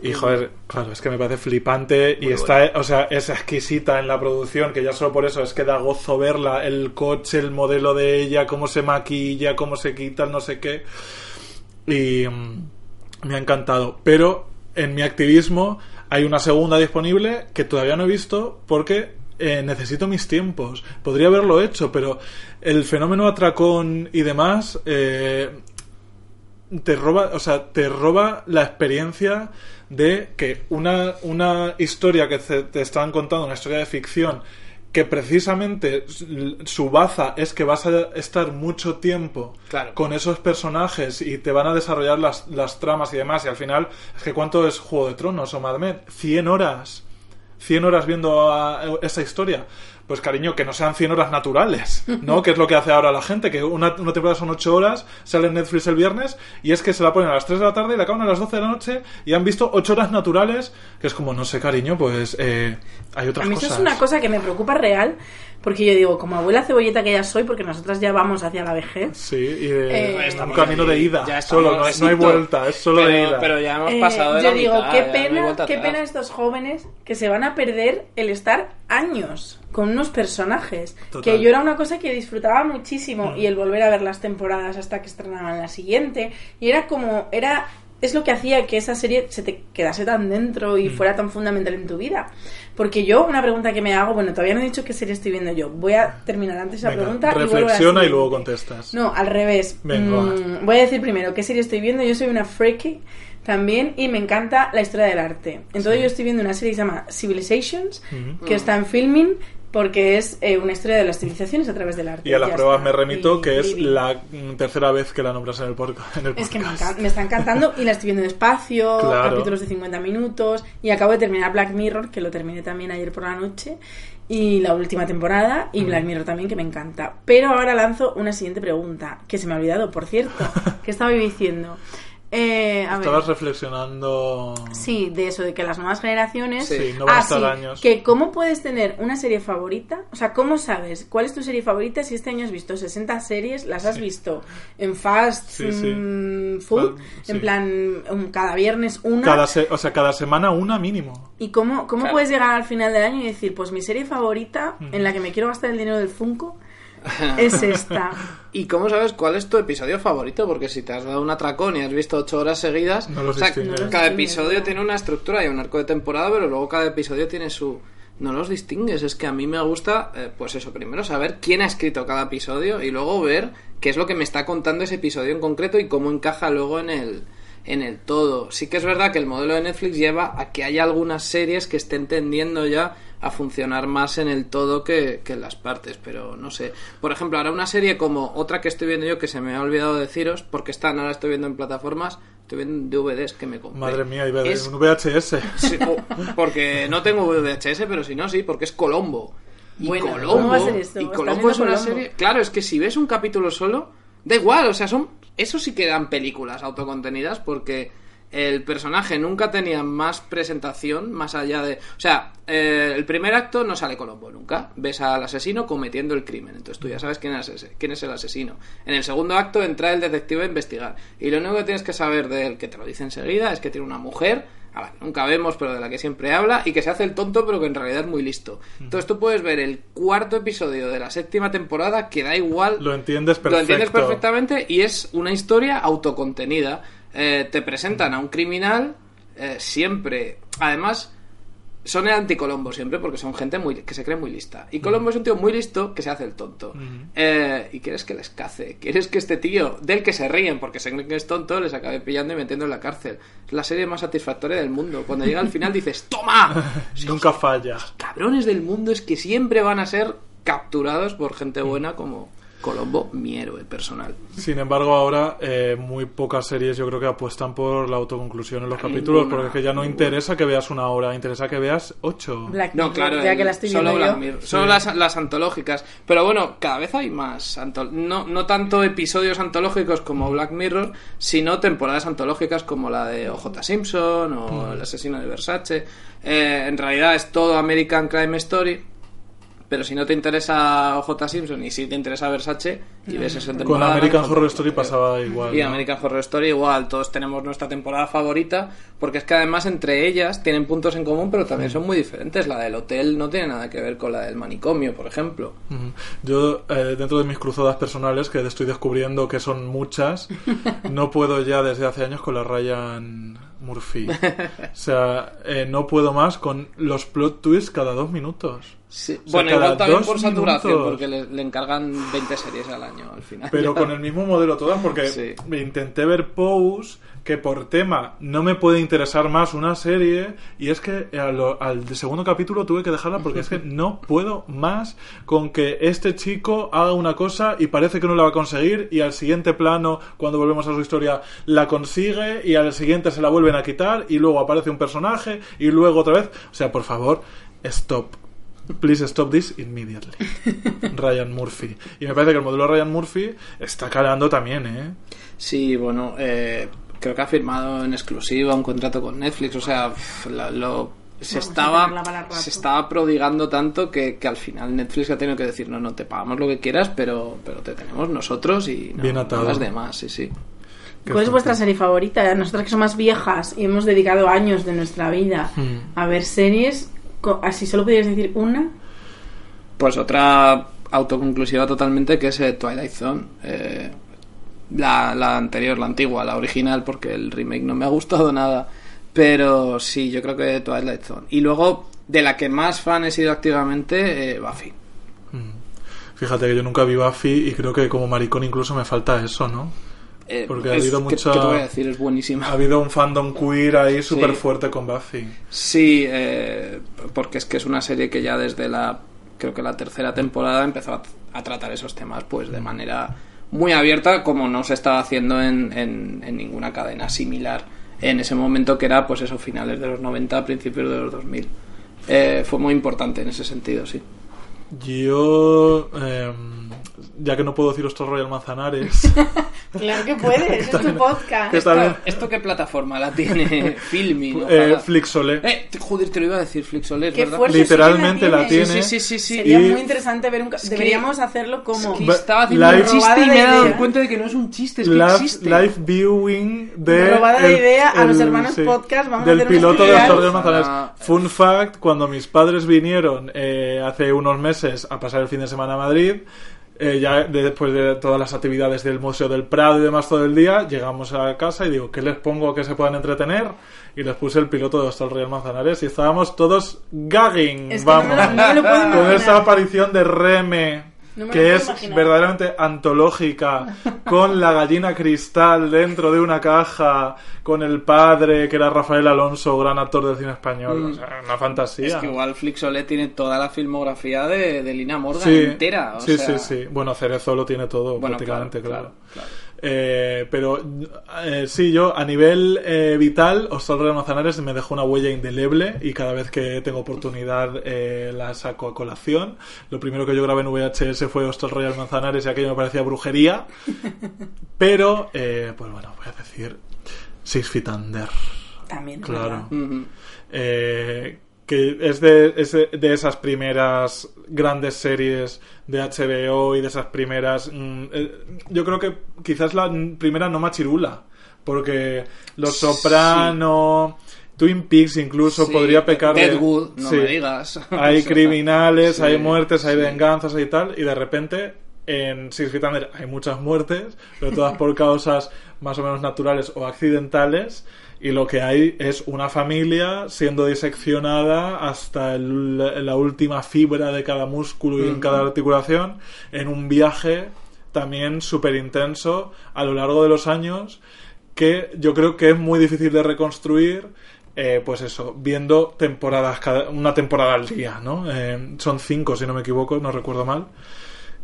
Y joder, claro, es que me parece flipante y está, o sea, es exquisita en la producción, que ya solo por eso es que da gozo verla, el coche, el modelo de ella, cómo se maquilla, cómo se quita, el no sé qué. Y mm, me ha encantado. Pero en mi activismo hay una segunda disponible que todavía no he visto porque eh, necesito mis tiempos. Podría haberlo hecho, pero el fenómeno atracón y demás eh, te roba, o sea, te roba la experiencia de que una, una historia que te, te están contando, una historia de ficción, que precisamente su baza es que vas a estar mucho tiempo Claro. con esos personajes y te van a desarrollar las, las tramas y demás, y al final, es que ¿cuánto es Juego de Tronos o Mad Men? 100 horas. 100 horas viendo a- esa historia. Pues cariño, que no sean 100 horas naturales, ¿no? que es lo que hace ahora la gente, que una, una temporada son 8 horas, sale en Netflix el viernes, y es que se la ponen a las 3 de la tarde y la acaban a las 12 de la noche, y han visto 8 horas naturales, que es como, no sé, cariño, pues eh, hay otras A mí eso cosas. es una cosa que me preocupa real, porque yo digo, como abuela cebolleta que ya soy, porque nosotras ya vamos hacia la vejez. Sí, y de Eh, un camino de ida, ya estamos, solo, no, hay- no hay exacto. vuelta, es solo pero, de ida. Pero ya hemos Eh, pasado de yo la digo, mitad, qué no pena, qué atrás. pena estos jóvenes que se van a perder el estar años con unos personajes. Total. Que yo era una cosa que disfrutaba muchísimo y el volver a ver las temporadas hasta que estrenaban la siguiente. Y era como, era es lo que hacía que esa serie se te quedase tan dentro y fuera tan fundamental en tu vida. Porque yo, una pregunta que me hago, bueno, todavía no he dicho qué serie estoy viendo yo. Voy a terminar antes esa Venga, pregunta y a reflexiona y luego contestas. No, al revés. Venga, Mm, voy a decir primero qué serie estoy viendo. Yo soy una freaky también y me encanta la historia del arte. Entonces yo estoy viendo una serie que se llama Civilizations, que está en filming porque es eh, una historia de las civilizaciones a través del arte. Y a las pruebas me remito, Y que es living. la mm, tercera vez que la nombras en el, porca- (laughs) en el Es que me, podcast. me está encantando y la estoy viendo despacio, (laughs) Claro. capítulos de 50 minutos y acabo de terminar Black Mirror, que lo terminé también ayer por la noche, y la última temporada, y Black Mirror también, que me encanta. Pero ahora lanzo una siguiente pregunta, que se me ha olvidado, por cierto, (laughs) que estaba yo diciendo. Eh, a ver. Estabas reflexionando. Sí, de eso, de que las nuevas generaciones... Sí, no van a Ah, estar sí, años. que cómo puedes tener una serie favorita, o sea, ¿cómo sabes cuál es tu serie favorita si este año has visto 60 series, las has visto en fast Sí, sí. food, en plan um, cada viernes una, Cada se- o sea, cada semana una mínimo. y cómo, cómo Claro. puedes llegar al final del año y decir, pues mi serie favorita Mm. en la que me quiero gastar el dinero del Funko (laughs) es esta. ¿Y cómo sabes cuál es tu episodio favorito? Porque si te has dado un atracón y has visto ocho horas seguidas, No los o sea, distingues. No los cada episodio tiene una estructura y un arco de temporada, pero luego cada episodio tiene su... No los distingues, es que a mí me gusta, eh, pues eso, primero saber quién ha escrito cada episodio y luego ver qué es lo que me está contando ese episodio en concreto y cómo encaja luego en el, en el todo. Sí que es verdad que el modelo de Netflix lleva a que haya algunas series que estén tendiendo ya a funcionar más en el todo que, que en las partes, pero no sé. Por ejemplo, ahora una serie como otra que estoy viendo yo que se me ha olvidado deciros, porque están, ahora estoy viendo en plataformas, estoy viendo DVDs que me compré. Madre mía, iba a Es- un VHS. Sí, o- porque no tengo VHS, pero si no, sí, porque es Colombo. Y Bueno, Colombo, ¿cómo va a ser esto? y ¿Estás Colombo es una Colombo? serie. Claro, es que si ves un capítulo solo, da igual, o sea, son. Eso sí que dan películas autocontenidas porque el personaje nunca tenía más presentación más allá de. O sea, eh, el primer acto no sale Colombo nunca. Ves al asesino cometiendo el crimen. Entonces tú ya sabes quién es, ese- quién es el asesino. En el segundo acto entra el detective a investigar. Y lo único que tienes que saber de él, que te lo dice enseguida, es que tiene una mujer a la que nunca vemos, pero de la que siempre habla, y que se hace el tonto, pero que en realidad es muy listo. Entonces tú puedes ver el cuarto episodio de la séptima temporada, que da igual. Lo entiendes Lo entiendes perfecto. perfectamente y es una historia autocontenida. Eh, te presentan a un criminal eh, siempre. Además, son el anticolombo siempre porque son gente muy que se cree muy lista. Y Colombo es un tío muy listo que se hace el tonto. Eh, y quieres que les cace. Quieres que este tío, del que se ríen porque se creen que es tonto, les acabe pillando y metiendo en la cárcel. Es la serie más satisfactoria del mundo. Cuando llega al final dices, (laughs) ¡Toma! (laughs) Nunca falla. cabrones del mundo es que siempre van a ser capturados por gente buena como Colombo, mi héroe personal. Sin embargo, ahora eh, muy pocas series yo creo que apuestan por la autoconclusión en los capítulos, Ninguna, porque es que ya no ninguna. interesa que veas una hora, interesa que veas ocho. Black No, Mirror, claro, ya el- que la estoy solo Black. Mirror, solo las, las antológicas. Pero bueno, cada vez hay más. anto- no, no tanto episodios antológicos como Black Mirror, sino temporadas antológicas como la de OJ Simpson o El asesino de Versace. Eh, en realidad es todo American Crime Story. Pero si no te interesa OJ Simpson y si te interesa Versace y ves esa Con temporada. American no, Horror Story pasaba igual. y ¿no? American Horror Story igual, todos tenemos nuestra temporada favorita, porque es que además entre ellas tienen puntos en común, pero también son muy diferentes. La del hotel no tiene nada que ver con la del manicomio, por ejemplo. Yo, eh, dentro de mis cruzadas personales, que estoy descubriendo que son muchas, (laughs) no puedo ya desde hace años con la Ryan Murphy. O sea, eh, no puedo más con los plot twists cada dos minutos. Sí. O sea, bueno, igual también por saturación, minutos. porque le, le encargan 20 series al año al final. Pero (laughs) con el mismo modelo todas, porque Sí. intenté ver Pose, que por tema no me puede interesar más una serie, y es que al, al segundo capítulo tuve que dejarla porque es que (laughs) no puedo más con que este chico haga una cosa y parece que no la va a conseguir, y al siguiente plano, cuando volvemos a su historia, la consigue, y al siguiente se la vuelven a quitar, y luego aparece un personaje, y luego otra vez. O sea, por favor, stop. Please stop this immediately. (laughs) Ryan Murphy. Y me parece que el modelo Ryan Murphy está calando también, ¿eh? Sí, bueno, eh, creo que ha firmado en exclusiva un contrato con Netflix, o sea, la- lo se Vamos estaba se estaba prodigando tanto que, que al final Netflix ha tenido que decir no no te pagamos lo que quieras pero pero te tenemos nosotros y no, Bien atado. no las demás sí sí ¿Cuál es vuestra serie favorita? Nosotras que somos más viejas y hemos dedicado años de nuestra vida Hmm. a ver series, así solo podrías decir una. pues otra autoconclusiva totalmente que es eh, Twilight Zone. Eh, la, la anterior la antigua la original porque el remake no me ha gustado nada. Pero sí yo creo que Twilight Zone. Y luego de la que más fan he sido activamente eh, Buffy. Fíjate que yo nunca vi Buffy y creo que como maricón incluso me falta eso, ¿no? Eh, Porque ha habido ¿qué- mucha- ¿qué te voy a decir? Es buenísima. Ha habido un fandom queer ahí súper Sí. fuerte con Buffy. Sí, eh, porque es que es una serie que ya desde la, creo que la tercera temporada empezó a, a tratar esos temas pues de manera muy abierta como no se estaba haciendo en, en- en ninguna cadena similar en ese momento que era pues eso, finales de los 90, principios de los 2000. Eh, fue muy importante en ese sentido, sí. Yo, em, ya que no puedo decir estos Royal Manzanares, (laughs) Claro que puedes, (laughs) es tu podcast. ¿Esto, esto qué plataforma la tiene (laughs) Filmi? eh. Flixolé. Eh, joder, te lo iba a decir, Flixolé, verdad. Literalmente sí la tiene. Sí, sí, sí, sí. Sería Y- muy interesante ver un... que- Deberíamos hacerlo como... Es que estaba haciendo live- un chiste y me he de dado cuenta de que no es un chiste, es que Live, existe. live viewing de Robada de el- idea a los el- hermanos podcast, vamos a del hacer un piloto de los Royal Manzanares. Ojalá. Fun fact, cuando mis padres vinieron eh, hace unos meses a pasar el fin de semana a Madrid, eh, ya de- después de todas las actividades del Museo del Prado y demás todo el día, llegamos a casa y digo, ¿qué les pongo que se puedan entretener? Y les puse el piloto de Hostal Real Manzanares y estábamos todos gagging, Es que no me vamos, lo- no lo con esa aparición de Reme. No que es imaginar. verdaderamente antológica, con la gallina cristal dentro de una caja, con el padre, que era Rafael Alonso, gran actor del cine español. O sea, una fantasía. Mm. Es que igual Flixolet tiene toda la filmografía de, de Lina Morgan Sí, entera. o sí, sea, sí, sí. Bueno, Cerezo lo tiene todo, Bueno, prácticamente, claro, claro. claro, Eh, pero eh, sí, yo a nivel eh, vital, Hostal Real Manzanares me dejó una huella indeleble y cada vez que tengo oportunidad eh, la saco a colación. Lo primero que yo grabé en VHS fue Hostal Real Manzanares y aquello me parecía brujería. (laughs) Pero, eh, pues bueno, voy a decir Six Feet Under. También. Claro. Eh, que es de, es de- esas primeras grandes series de HBO y de esas primeras... mm, eh, yo creo que quizás la primera no machirula, porque Los Soprano, Twin Peaks incluso Sí, podría pecar de... Deadwood, no Sí. me digas. (laughs) Hay criminales, hay muertes, hay venganzas y tal, y de repente en Six Feet Under hay muchas muertes, pero todas por causas más o menos naturales o accidentales, y lo que hay es una familia siendo diseccionada hasta el- la última fibra de cada músculo y en cada articulación en un viaje también súper intenso a lo largo de los años que yo creo que es muy difícil de reconstruir eh, pues eso, viendo temporadas, cada, una temporada al día, ¿no? Eh, son cinco, si no me equivoco, no recuerdo mal.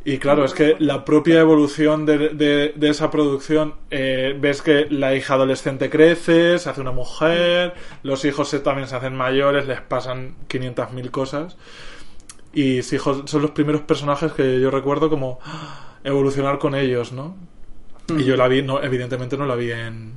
Y claro, es que la propia evolución de, de- de esa producción, eh, ves que la hija adolescente crece, se hace una mujer, los hijos se- también se hacen mayores, les pasan 500.000 cosas. Y jo- son los primeros personajes que yo recuerdo como ¡ah! evolucionar con ellos, ¿no? Y yo la vi, no, evidentemente no la vi en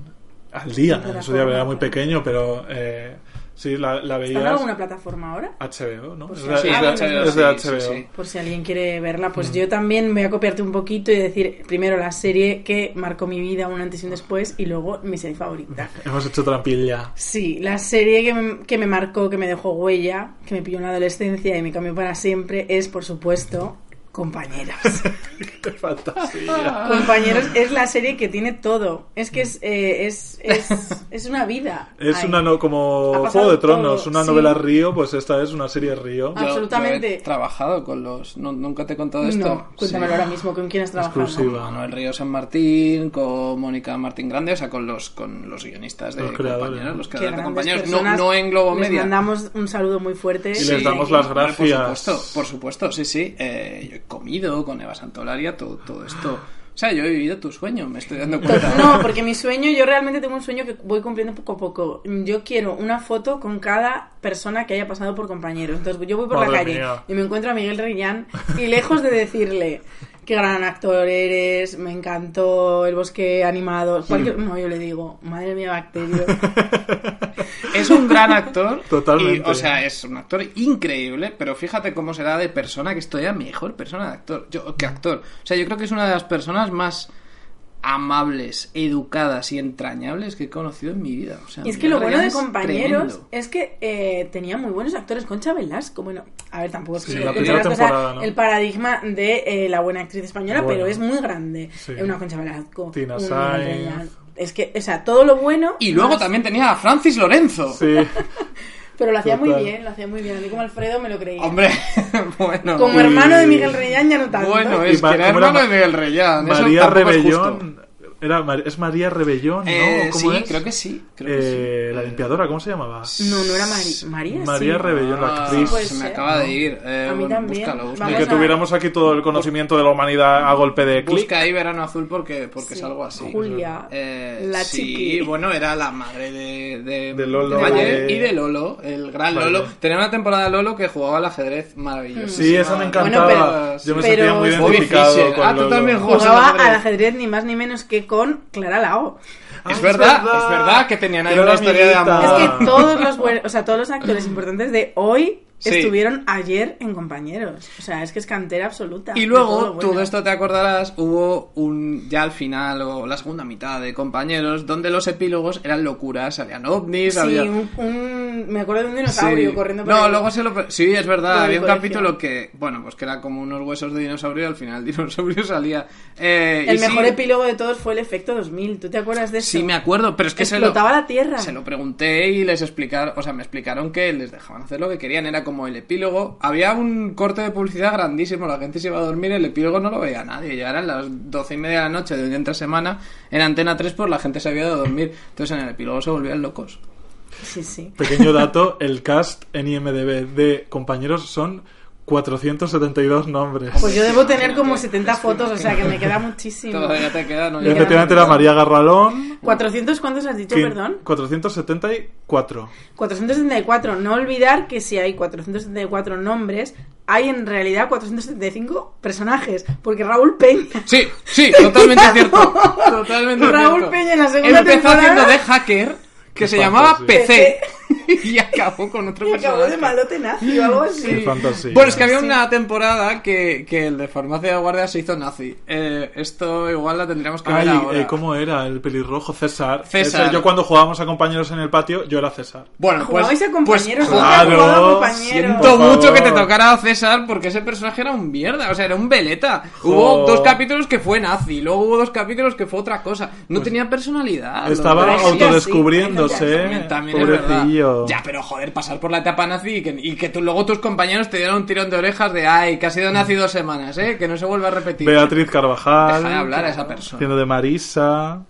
al día, En su día era muy pequeño, pero eh, sí, la, la ¿Está en veías alguna plataforma ahora? HBO, ¿no? Pues Es de, sí, es de- es bueno, de sí, HBO. sí, sí. Por si alguien quiere verla, pues Mm. yo también voy a copiarte un poquito y decir primero la serie que marcó mi vida, un antes y un después, y luego mi serie favorita. (laughs) Hemos hecho trampilla. Sí, la serie que me, que me marcó, que me dejó huella, que me pilló en la adolescencia y me cambió para siempre, es, por supuesto, Compañeros. (laughs) Qué fantasía. Compañeros es la serie que tiene todo. Es que es, eh, es, es, (laughs) es una vida. Es una no, como Juego de Tronos, todo, una sí. novela Río, pues esta es una serie Río. Yo- Absolutamente. yo he trabajado con los. no- nunca te he contado esto. No, cuéntamelo Sí. ahora mismo, ¿con quién has trabajado? Exclusiva. Manuel Río San Martín, con Mónica Martín Grande, o sea, con los, con los guionistas de Los creadores. compañeros, los creadores de compañeros, no, personas. no en Globo Les Media. mandamos un saludo muy fuerte. Y les damos las gracias. Por supuesto, por supuesto, sí, sí. Eh, yo comido con Eva Santolaria todo, todo esto. O sea, yo he vivido tu sueño, me estoy dando cuenta. No, porque mi sueño, yo realmente tengo un sueño que voy cumpliendo poco a poco. Yo quiero una foto con cada persona que haya pasado por compañeros. Entonces yo voy por la calle mía. y me encuentro a Miguel Reyán y lejos de decirle qué gran actor eres, me encantó el bosque animado, cualquier... no, yo le digo, madre mía, bacterio. (laughs) Es un gran actor. Totalmente. y, o sea, es un actor increíble, pero fíjate cómo será de persona que es todavía mejor persona de actor. Yo, que actor. O sea, yo creo que es una de las personas más amables, educadas y entrañables que he conocido en mi vida. O sea, Y es que lo bueno de compañeros tremendo. es que eh, tenía muy buenos actores. Concha Velasco, bueno, a ver, tampoco es que Sí, la el paradigma de eh, la buena actriz española, Bueno. pero es muy grande. Sí. Una Concha Velasco. Tina Sainz. Es que, o sea, todo lo bueno. Y luego más- también tenía a Francis Lorenzo. Sí. (laughs) Pero lo hacía muy bien, lo hacía muy bien. A mí como Alfredo me lo creía. Hombre, (laughs) bueno. como hermano de Miguel Reyán ya no tanto. Bueno, es que era ¿cómo era hermano Ma- de Miguel Reyán. eso María. Rebellón. Era, Mar- es María Rebellón, ¿no? Eh, ¿Cómo sí, es? creo que sí. Creo que Eh, sí. La limpiadora, ¿cómo se llamaba? No, no era Mari- María. María sí. Rebellón, la Ah, actriz. puede se me ser. acaba de ir. Eh, A mí bueno, también. Búscalo, búscalo. Ni Vamos que a- tuviéramos aquí todo el conocimiento de la humanidad a golpe de clic. Busca ahí Verano Azul porque, porque es Sí. algo así. Julia, Eh, la sí, chiqui. bueno, era la madre de, de, De Lolo, Valle de- y de Lolo, el gran Vale. Lolo. Tenía una temporada Lolo que jugaba al ajedrez maravilloso. Sí, esa me encantaba. Bueno, Yo me pero- sentía muy pero- identificado con Ah, tú Lolo. también juegas Jugaba al ajedrez. al ajedrez ni más ni menos que con Clara Lao. Ah, Es verdad, es verdad que tenían ahí una historia de amor. Es que todos los buenos, o sea, todos los actores importantes de hoy Sí. estuvieron ayer en compañeros. O sea, es que es cantera absoluta. Y luego, todo bueno. todo esto te acordarás, hubo un, ya al final, o la segunda mitad de compañeros, donde los epílogos eran locuras, salían ovnis, Sí, había... un, un- me acuerdo de un dinosaurio Sí. corriendo por No, el- luego se lo... Sí, es verdad, había un colegio. capítulo que, bueno, pues que era como unos huesos de dinosaurio y al final el (laughs) dinosaurio salía... eh, El y sí, mejor epílogo de todos fue el efecto 2000. ¿Tú te acuerdas de eso? Sí, me acuerdo, pero es que se lo, la Tierra. se lo pregunté y les explicaron, o sea, me explicaron que les dejaban hacer lo que querían, era como el epílogo. Había un corte de publicidad grandísimo, la gente se iba a dormir, el epílogo no lo veía nadie, ya eran las doce y media de la noche de un día entre semana, en Antena 3 pues la gente se había ido a dormir, entonces en el epílogo se volvían locos. Sí, sí. Pequeño dato, el cast en IMDB de compañeros son 472 nombres. Pues yo debo tener como 70 fotos, o sea que me queda muchísimo. Todavía te queda, ¿no? Y efectivamente era María Garralón. ¿400 cuántos has dicho, perdón? 474. 474. No olvidar que si hay 474 nombres, hay en realidad 475 personajes. Porque Raúl Peña. (laughs) Sí, sí, totalmente cierto. (laughs) Totalmente Raúl cierto. Peña en la segunda Empezó temporada. haciendo de hacker, que se llamaba. PC, (laughs) y acabó con otro Y acabó personaje. de malote nazi o algo así. Fantasía. Bueno, es que había Sí. una temporada que, que el de farmacia de guardia se hizo nazi. Eh, esto igual la tendríamos que ver Ay, ahora. eh, ¿cómo era? El pelirrojo, César. César. Ese, yo cuando jugábamos a compañeros en el patio, yo era César. Bueno, pues, Jugabais a compañeros, pues, claro, a compañeros. Siento mucho que te tocara a César porque ese personaje era un mierda, o sea, era un veleta. Jo. Hubo dos capítulos que fue nazi, luego hubo dos capítulos que fue otra cosa. No tenía personalidad. Pues Estaba Los También, también es verdad. Ya, pero joder, pasar por la etapa nazi y que, y que tú- luego tus compañeros te dieran un tirón de orejas de ay, que ha sido nazi dos semanas, ¿eh? Que no se vuelva a repetir. Beatriz Carvajal. Deja de hablar a esa persona. Haciendo de Marisa.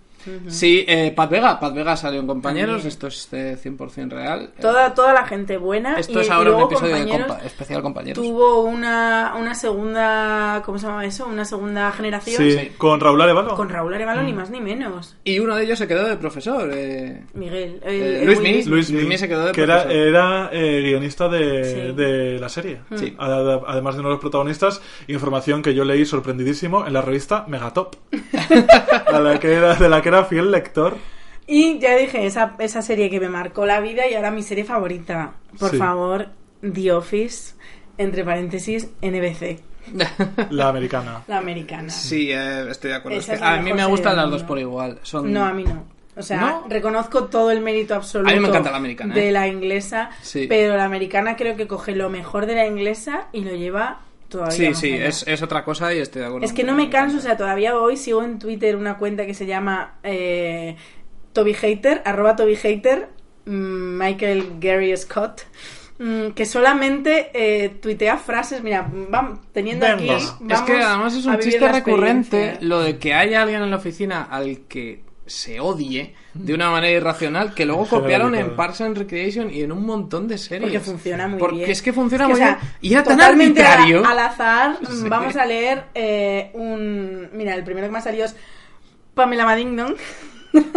Sí, eh, Pat Vega, Pat Vega salió en compañeros, esto es eh, 100% real. Eh, Toda, toda la gente buena. esto y, es y ahora un episodio de compa- especial compañeros. Tuvo una, una segunda. ¿Cómo se llama eso? Una segunda generación. Sí, con Raúl Arevalo. Con Raúl Arevalo, Mm. ni más ni menos. Y uno de ellos se quedó de profesor. eh, Miguel. Eh, el- Luis Mí. Luis- Luis Luis Mí, se quedó de que era, profesor. era eh, guionista de, Sí. de la serie. Sí. Ad- Además de uno de los protagonistas, información que yo leí sorprendidísimo en la revista Megatop, (laughs) a la que era, de la que era fiel lector. Y ya dije, esa, esa serie que me marcó la vida y ahora mi serie favorita. Por Sí. favor, The Office, entre paréntesis, NBC, (laughs) La americana. la americana. sí, eh, estoy de acuerdo. Es que a mí me gustan las dos por igual. Son... No, a mí no. O sea, ¿No? reconozco todo el mérito absoluto A mí me encanta la americana, de ¿eh? la inglesa, Sí. pero la americana creo que coge lo mejor de la inglesa y lo lleva todavía Sí, sí, es, es otra cosa y estoy de acuerdo. Es que no me canso, o sea, todavía hoy sigo en Twitter una cuenta que se llama eh, Toby Hater, arroba Toby Hater, mm, Michael Gary Scott, mm, que solamente eh, tuitea frases, mira, vamos, teniendo aquí... Es que además es un chiste recurrente lo de que haya alguien en la oficina al que se odie de una manera irracional que luego (laughs) copiaron en. Parks and Recreation y en un montón de series. Porque funciona muy Porque bien. es que funciona Es que, muy o sea, bien. Y era tan arbitrario. Al azar, (laughs) Sí. vamos a leer eh, un... Mira, el primero que me ha salido es Pamela Madignon. (laughs)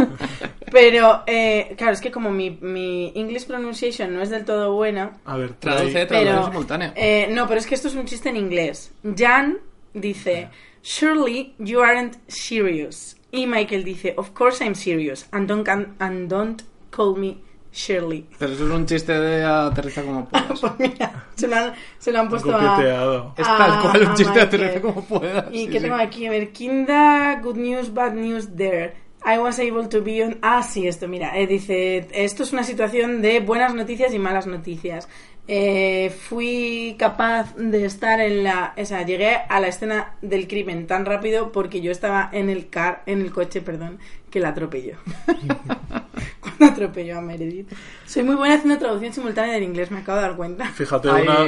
Pero, eh, claro, es que como mi, mi English pronunciation no es del todo buena, A ver, Traduce, traduce pero... simultáneo. eh, no, pero es que esto es un chiste en inglés. Jan dice, surely you aren't serious. Y Michael dice, of course I'm serious. And don't, can- and don't call me Shirley. (laughs) Pero eso es un chiste de aterriza como (laughs) puedas. Pues mira, se lo han, se lo han puesto a... Es tal cual un chiste de aterriza como puedas. ¿Y sí, qué sí. tengo aquí? A ver, Kinda, good news, bad news there. I was able to be on... Ah, sí, esto, mira. eh, dice, esto es una situación de buenas noticias y malas noticias. Eh, fui capaz de estar en la... O sea, llegué a la escena del crimen tan rápido porque yo estaba en el car, en el coche, perdón, que la atropelló. (laughs) Cuando atropelló a Meredith. Soy muy buena haciendo traducción simultánea del inglés, me acabo de dar cuenta. Fíjate, Hay- una,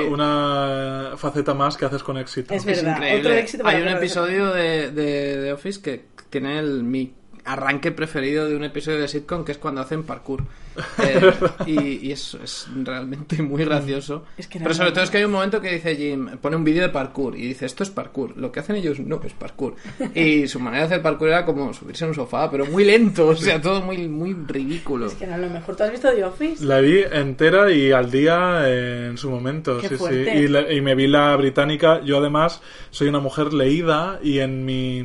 una faceta más que haces con éxito. Es Es verdad. increíble. Otro éxito para Hay un episodio de, de, de Office que tiene el, mi arranque preferido de un episodio de sitcom que es cuando hacen parkour. (laughs) Eh, y, y es, es realmente muy gracioso. Es que Pero sobre todo es que hay un momento que dice Jim, pone un vídeo de parkour y dice, esto es parkour. Lo que hacen ellos no es parkour. (laughs) Y su manera de hacer parkour era como subirse en un sofá, pero muy lento, o sea, todo muy, muy ridículo. Es que no, lo mejor. ¿Tú has visto The Office? La vi entera y al día eh, en su momento, Qué sí, sí. Y, la- y me vi la británica. Yo además soy una mujer leída y en mi,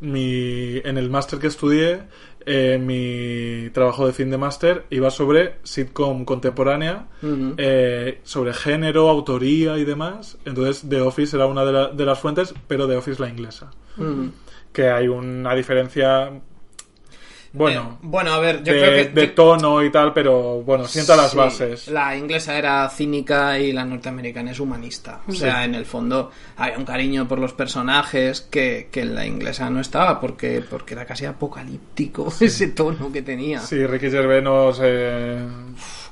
mi en el máster que estudié eh, mi trabajo de fin de máster iba sobre sitcom contemporánea, eh, sobre género, autoría y demás. Entonces, The Office era una de, la- de las fuentes, pero The Office la inglesa. Que hay una diferencia, bueno, Eh, bueno, a ver, yo de, creo que... de tono y tal, pero bueno, sienta las bases. La inglesa era cínica y la norteamericana es humanista. O sea, en el fondo había un cariño por los personajes que, que en la inglesa no estaba porque, porque era casi apocalíptico ese tono que tenía. Sí, Ricky Gervais nos, eh,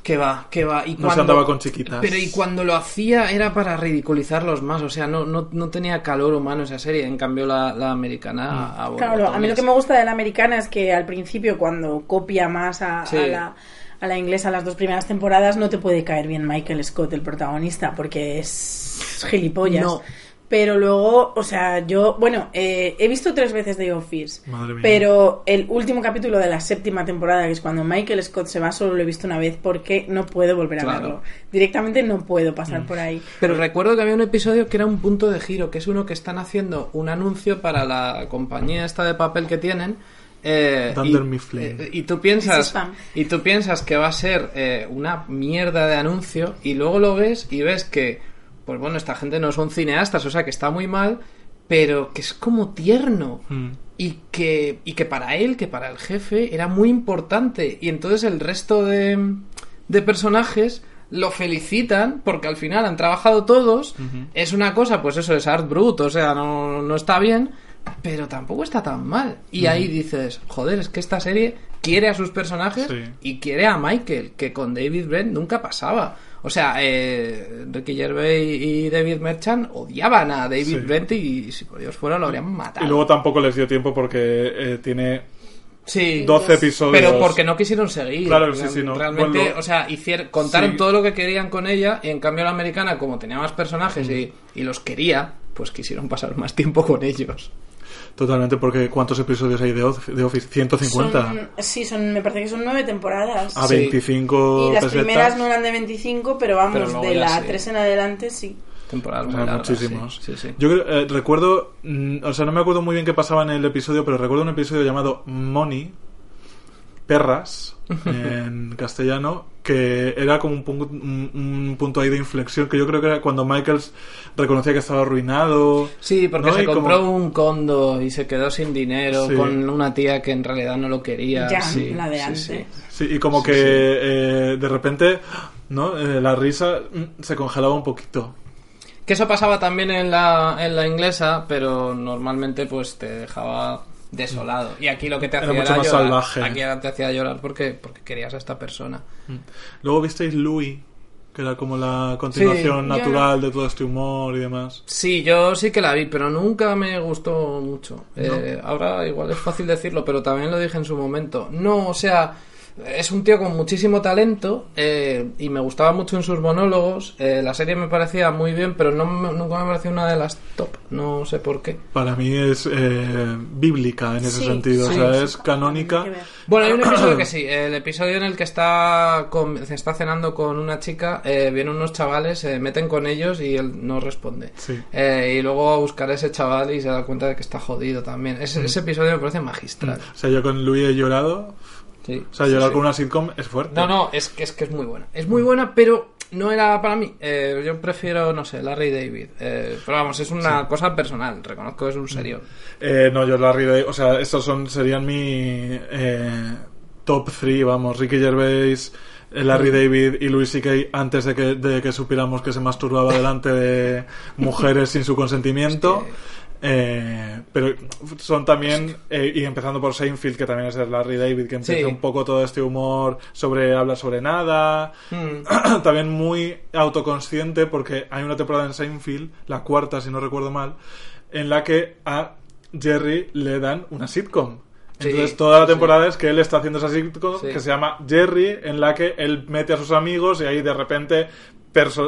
Que va, que va. Y No se cuando, andaba con chiquitas. Pero y cuando lo hacía era para ridiculizarlos más. O sea, no, no, no tenía calor humano esa serie. En cambio, la, la americana... a Claro, a mí lo que me gusta de la americana es que al principio, cuando copia más a, Sí. a la, a la inglesa las dos primeras temporadas, no te puede caer bien Michael Scott, el protagonista, porque es gilipollas. No. Pero luego, o sea, yo, bueno, eh, he visto tres veces The Office, Madre mía. pero el último capítulo de la séptima temporada, que es cuando Michael Scott se va, solo lo he visto una vez porque no puedo volver a Claro. verlo. Directamente no puedo Mm. pasar por ahí. Pero recuerdo que había un episodio que era un punto de giro, que es uno que están haciendo un anuncio para la compañía esta de papel que tienen. eh, Dunder y, Mifflin. eh, y tú piensas y tú piensas que va a ser eh, una mierda de anuncio y luego lo ves y ves que pues bueno esta gente no son cineastas o sea que está muy mal pero que es como tierno Mm. y que, y que para él, que para el jefe, era muy importante. Y entonces el resto de, de personajes lo felicitan porque al final han trabajado todos. Es una cosa, pues eso es art brut, o sea, no, no está bien, pero tampoco está tan mal. Y ahí dices, joder, es que esta serie quiere a sus personajes Sí. y quiere a Michael, que con David Brent nunca pasaba. O sea, eh, Ricky Gervais y David Merchant odiaban a David Sí. Brent y si por Dios fuera lo habrían matado. Y luego tampoco les dio tiempo porque eh, tiene Sí, 12 episodios. pero porque no quisieron seguir. Claro, sí, sí, no. Realmente, Bueno, o sea, hicieron, contaron sí. todo lo que querían con ella y en cambio la americana, como tenía más personajes y, y los quería, pues quisieron pasar más tiempo con ellos. Totalmente, porque ¿cuántos episodios hay de Office? De Office? 150. Son- sí, son, me parece que son nueve temporadas. A Sí. 25 Y las pesetas. primeras no eran de 25, pero vamos, Pero de la sí. 3 en adelante sí. Temporadas O muy sea, largas, muchísimos. sí, sí, sí. Yo eh, recuerdo, mm, o sea, no me acuerdo muy bien qué pasaba en el episodio, pero recuerdo un episodio llamado Money, Perras, (laughs) en castellano, que era como un, punto- un, un punto ahí de inflexión, que yo creo que era cuando Michaels reconocía que estaba arruinado. Sí, porque ¿no? se Y como- compró un condo y se quedó sin dinero Sí. con una tía que en realidad no lo quería. Ya, sí, la de antes. sí. Sí, y como que eh, de repente, ¿no? Eh, la risa mm, se congelaba un poquito. Que eso pasaba también en la, en la inglesa, pero normalmente pues te dejaba desolado. Y aquí lo que te Era hacía mucho más llorar. salvaje. Aquí te hacía llorar porque, porque querías a esta persona. Luego visteis Louis, que era como la continuación Sí, natural de todo este humor y demás. Sí, yo sí que la vi, pero nunca me gustó mucho. Eh, ahora igual es fácil decirlo, pero también lo dije en su momento. No, o sea, es un tío con muchísimo talento eh, y me gustaba mucho en sus monólogos. Eh, la serie me parecía muy bien, pero no me- nunca me pareció una de las top. No sé por qué. Para mí es eh, bíblica en ese Sí, sentido, sí, o sea, sí. es canónica. Bueno, hay un (clears throat) episodio que sí, el episodio en el que está, con- se está cenando con una chica, eh, vienen unos chavales, se meten con ellos y él no responde. Sí. Eh, y luego va a buscar a ese chaval y se da cuenta de que está jodido también. Ese, ese episodio me parece magistral. O sea, yo con Louis he llorado. Sí. O sea, Sí, llorar sí. con una sitcom es fuerte. No, no, es que, es que es muy buena. Es muy buena, pero no era para mí. Eh, yo prefiero, no sé, Larry David. Eh, pero vamos, es una cosa personal. Reconozco que es un serio. Eh, no, yo Larry David, o sea, estos son, serían mi eh, top 3, vamos, Ricky Gervais, eh, Larry David y Louis C.K. antes de que, de que supiéramos que se masturbaba delante de mujeres sin su consentimiento. (laughs) Eh, pero son también, eh, y empezando por Seinfeld, que también es de Larry David, que empieza Sí. un poco todo este humor sobre habla sobre nada, Mm. (clears throat) también muy autoconsciente porque hay una temporada en Seinfeld, la cuarta si no recuerdo mal, en la que a Jerry le dan una sitcom. Sí, Entonces toda la sí. temporada es que él está haciendo esa sitcom que se llama Jerry, en la que él mete a sus amigos y ahí de repente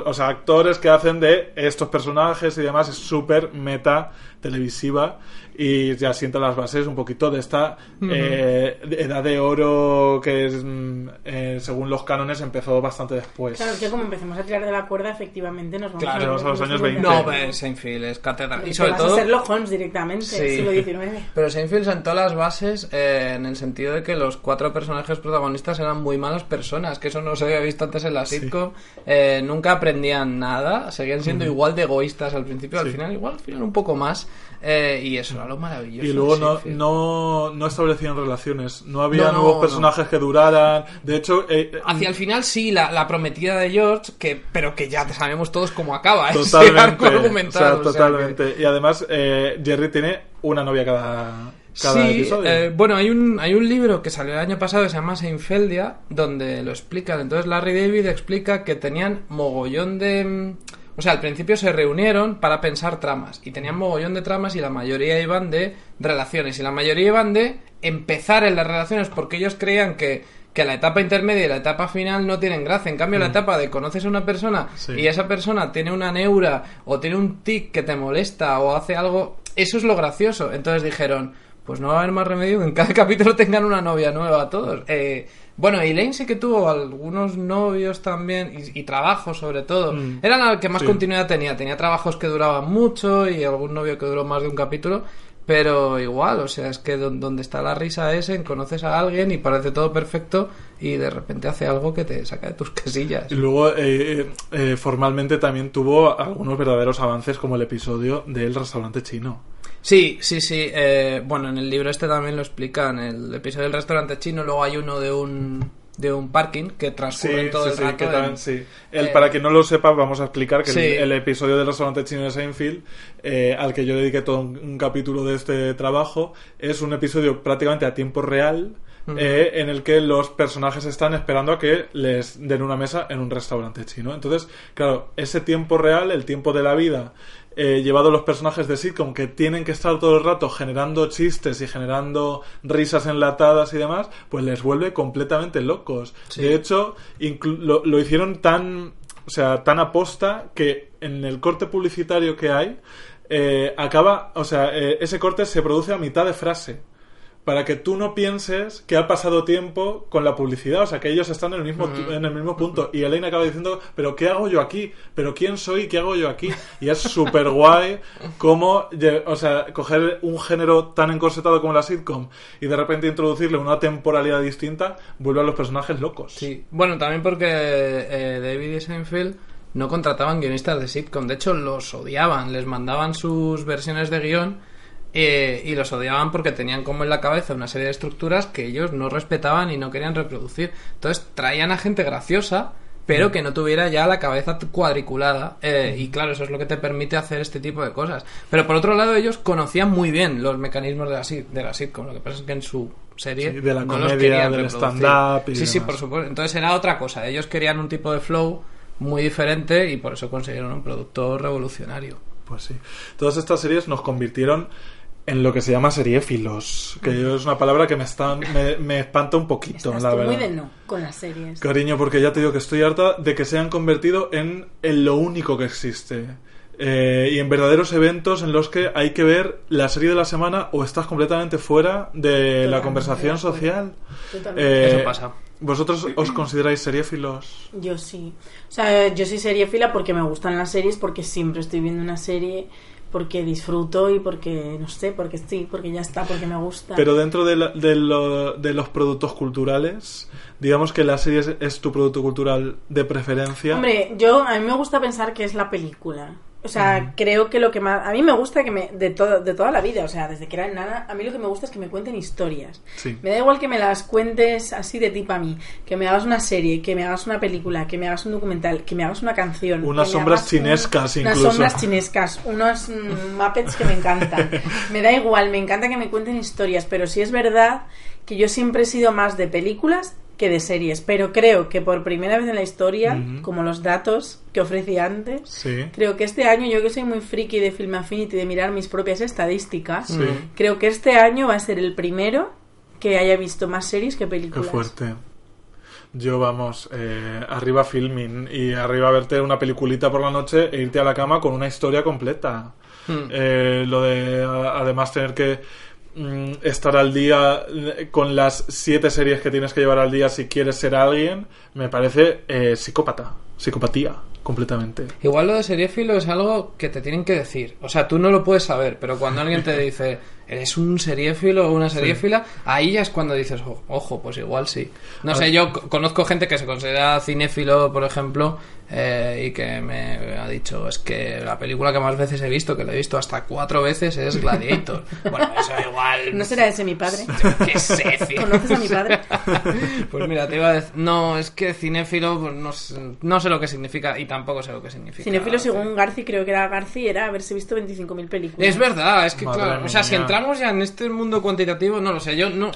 o sea, actores que hacen de estos personajes y demás. Es súper meta televisiva y ya sienta las bases un poquito de esta eh, edad de oro que es, mm, eh, según los cánones empezó bastante después. Claro, es que como empecemos a tirar de la cuerda, efectivamente nos vamos Claro, a los años 20. No, pero Seinfeld es catedral. Y sobre vas a todo... ser Holmes directamente, Sí. siglo XIX. (laughs) Pero Seinfeld sentó las bases eh, en el sentido de que los cuatro personajes protagonistas eran muy malas personas, que eso no se había visto antes en la sitcom. Eh, nunca aprendían nada, seguían siendo igual de egoístas al principio, al Sí. final igual, al final un poco más. Eh, y eso era lo maravilloso. Y luego no, no, no establecían relaciones, no había No, nuevos personajes que duraran. De hecho, eh, Hacia el final sí, la, la prometida de George, que pero que ya sabemos todos cómo acaba. (laughs) ese totalmente, o sea, argumental, o sea que- totalmente. Y además, eh, Jerry tiene una novia cada, cada sí, eh, bueno, hay un, hay un libro que salió el año pasado que se llama Seinfeldia, donde lo explican. Entonces Larry David explica que tenían mogollón de... mm, O sea, al principio se reunieron para pensar tramas y tenían mogollón de tramas y la mayoría iban de relaciones y la mayoría iban de empezar en las relaciones porque ellos creían que, que la etapa intermedia y la etapa final no tienen gracia. En cambio, la etapa de conoces a una persona Mm. Sí. y esa persona tiene una neura o tiene un tic que te molesta o hace algo, eso es lo gracioso. Entonces dijeron, pues no va a haber más remedio que en cada (laughs) capítulo tengan una novia nueva todos. Eh, bueno, Elaine sí que tuvo algunos novios también y, y trabajos sobre todo. Mm. Era la que más Sí. continuidad tenía. Tenía trabajos que duraban mucho y algún novio que duró más de un capítulo. Pero igual, o sea, es que don- donde está la risa es en conoces a alguien y parece todo perfecto y de repente hace algo que te saca de tus (laughs) casillas. Y luego, eh, eh, eh, formalmente también tuvo algunos verdaderos avances, como el episodio del restaurante chino. Sí, sí, sí. eh, bueno, en el libro este también lo explican. El episodio del restaurante chino, luego hay uno de un, de un parking que transcurre todo el rato. que en- también, sí. El, eh, para quien no lo sepa, vamos a explicar que el- Sí. el, episodio del restaurante chino de Seinfeld, eh, al que yo dediqué todo un, un capítulo de este trabajo, es un episodio prácticamente a tiempo real. eh, en el que los personajes están esperando a que les den una mesa en un restaurante chino. Entonces, claro, ese tiempo real, el tiempo de la vida, eh, llevado a los personajes de sitcom que tienen que estar todo el rato generando chistes y generando risas enlatadas y demás, pues les vuelve completamente locos. Sí. De hecho, lo hicieron tan, o sea, tan aposta que en el corte publicitario que hay, eh, acaba, o sea, eh, ese corte se produce a mitad de frase. Para que tú no pienses que ha pasado tiempo con la publicidad, o sea, que ellos están en el mismo, en el mismo punto. Y Elaine acaba diciendo, pero ¿qué hago yo aquí? ¿Pero quién soy? ¿Qué hago yo aquí? Y es súper guay cómo, lle- o sea, coger un género tan encorsetado como la sitcom y de repente introducirle una temporalidad distinta, vuelve a los personajes locos. Sí. Bueno, también porque eh, David y Seinfeld no contrataban guionistas de sitcom. De hecho, los odiaban. Les mandaban sus versiones de guion eh, y los odiaban porque tenían como en la cabeza una serie de estructuras que ellos no respetaban y no querían reproducir. Entonces traían a gente graciosa pero que no tuviera ya la cabeza cuadriculada. Eh, y claro eso es lo que te permite hacer este tipo de cosas. Pero por otro lado ellos conocían muy bien los mecanismos de la, de la sitcom. Lo que pasa es que en su serie Sí, de la no los comedia, querían del stand-up sí sí demás. por supuesto. Entonces era otra cosa. Ellos querían un tipo de flow muy diferente y por eso consiguieron un producto revolucionario. Pues sí. Todas estas series nos convirtieron en lo que se llama seriéfilos, que es una palabra que me, está, me, me espanta un poquito, Estás la verdad. muy de no con las series. Cariño, porque ya te digo que estoy harta de que se han convertido en, en lo único que existe. Eh, y en verdaderos eventos en los que hay que ver la serie de la semana o estás completamente fuera de la Totalmente conversación de acuerdo. social. Totalmente. Eh, Eso pasa. ¿Vosotros os consideráis seriéfilos? Yo sí. O sea, yo soy seriéfila porque me gustan las series, porque siempre estoy viendo una serie, porque disfruto y porque, no sé, porque sí, porque ya está, porque me gusta. Pero dentro de, la- de lo- de los productos culturales, digamos que la serie es, es tu producto cultural de preferencia. Hombre, yo a mí me gusta pensar que es la película. O sea, creo que lo que más a mí me gusta que me de todo de toda la vida, o sea, desde que era nada, a mí lo que me gusta es que me cuenten historias. Sí. Me da igual que me las cuentes así de tipo a mí, que me hagas una serie, que me hagas una película, que me hagas un documental, que me hagas una canción, Unas sombras hagas un- chinescas unas incluso. sombras chinescas, unos mm, Muppets que me encantan. me da igual, me encanta que me cuenten historias, pero sí es verdad que yo siempre he sido más de películas que de series, pero creo que por primera vez en la historia, como los datos que ofrecí antes, Sí. creo que este año, yo que soy muy friki de Film Affinity, de mirar mis propias estadísticas, Sí. creo que este año va a ser el primero que haya visto más series que Qué películas. fuerte. Yo, vamos, eh, arriba filming y arriba verte una peliculita por la noche e irte a la cama con una historia completa. Hmm. Eh, lo de además tener que estar al día eh, con las siete series que tienes que llevar al día si quieres ser alguien, me parece eh, psicópata, psicopatía, completamente. Igual lo de seriéfilo es algo que te tienen que decir. O sea, tú no lo puedes saber, pero cuando alguien te (laughs) dice, eres un seriéfilo o una seriéfila, ahí ya es cuando dices, "O- ojo, pues igual sí. No sé, yo co- conozco gente que se considera cinéfilo, por ejemplo, eh, y que me ha dicho, es que la película que más veces he visto, que la he visto hasta cuatro veces, es Gladiator. (laughs) bueno, eso igual... ¿No será ese mi padre? ¿Qué sé. (laughs) ¿Conoces a mi padre? (laughs) Pues mira, te iba a decir. No, es que cinéfilo, pues no, sé, no sé lo que significa y tampoco sé lo que significa. Cinéfilo, según Garci, creo que era Garci, era haberse visto 25.000 películas. Es verdad, es que Madre claro. O sea, si. Entramos ya en este mundo cuantitativo, no lo sé. Yo no.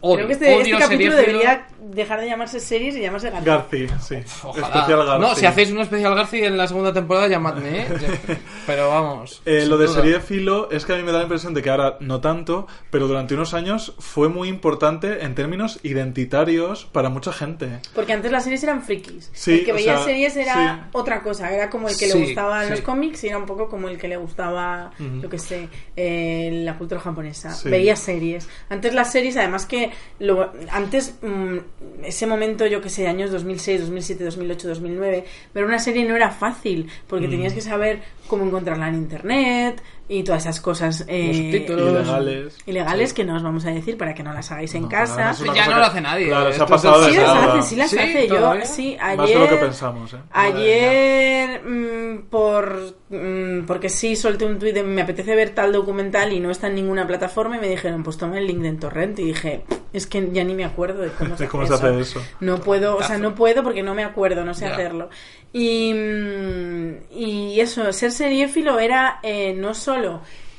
Odio, Creo que este, este capítulo debería dejar de llamarse series y llamarse Garci. Garci, sí. Ojalá. Especial Garci. No, si hacéis un especial Garci en la segunda temporada, llamadme, ¿eh? (laughs) Pero vamos. Eh, lo de duda. seriéfilo es que a mí me da la impresión de que ahora no tanto, pero durante unos años fue muy importante en términos identitarios para mucha gente. Porque antes las series eran frikis. Sí, el que o veía sea, series era sí. otra cosa. Era como el que Sí, le gustaban sí. los cómics y era un poco como el que le gustaba, yo que sé, eh, la cultura japonesa. Sí. Veía series. Antes las series, además que lo, antes, mm, ese momento, yo que sé, años 2006, 2007, 2008, 2009, ver una serie no era fácil porque tenías que saber cómo encontrarla en internet y todas esas cosas. eh. Ilegales. ilegales que no os vamos a decir para que no las hagáis en No, casa. Ya no que- lo hace nadie. Claro, se ha pasado de Sí las moda. hace, sí las Sí, hace. Yo, sí, ayer. Más de lo que pensamos, ¿eh? Ayer, mm, por mm, porque sí solté un tuit de me apetece ver tal documental y no está en ninguna plataforma y me dijeron, pues toma el link de torrent y dije, es que ya ni me acuerdo de cómo (laughs) se, De cómo hace, se hace eso. eso. No puedo, o sea, no puedo porque no me acuerdo, no sé Ya. hacerlo. Y, mm, y eso, ser seriéfilo era eh, no solo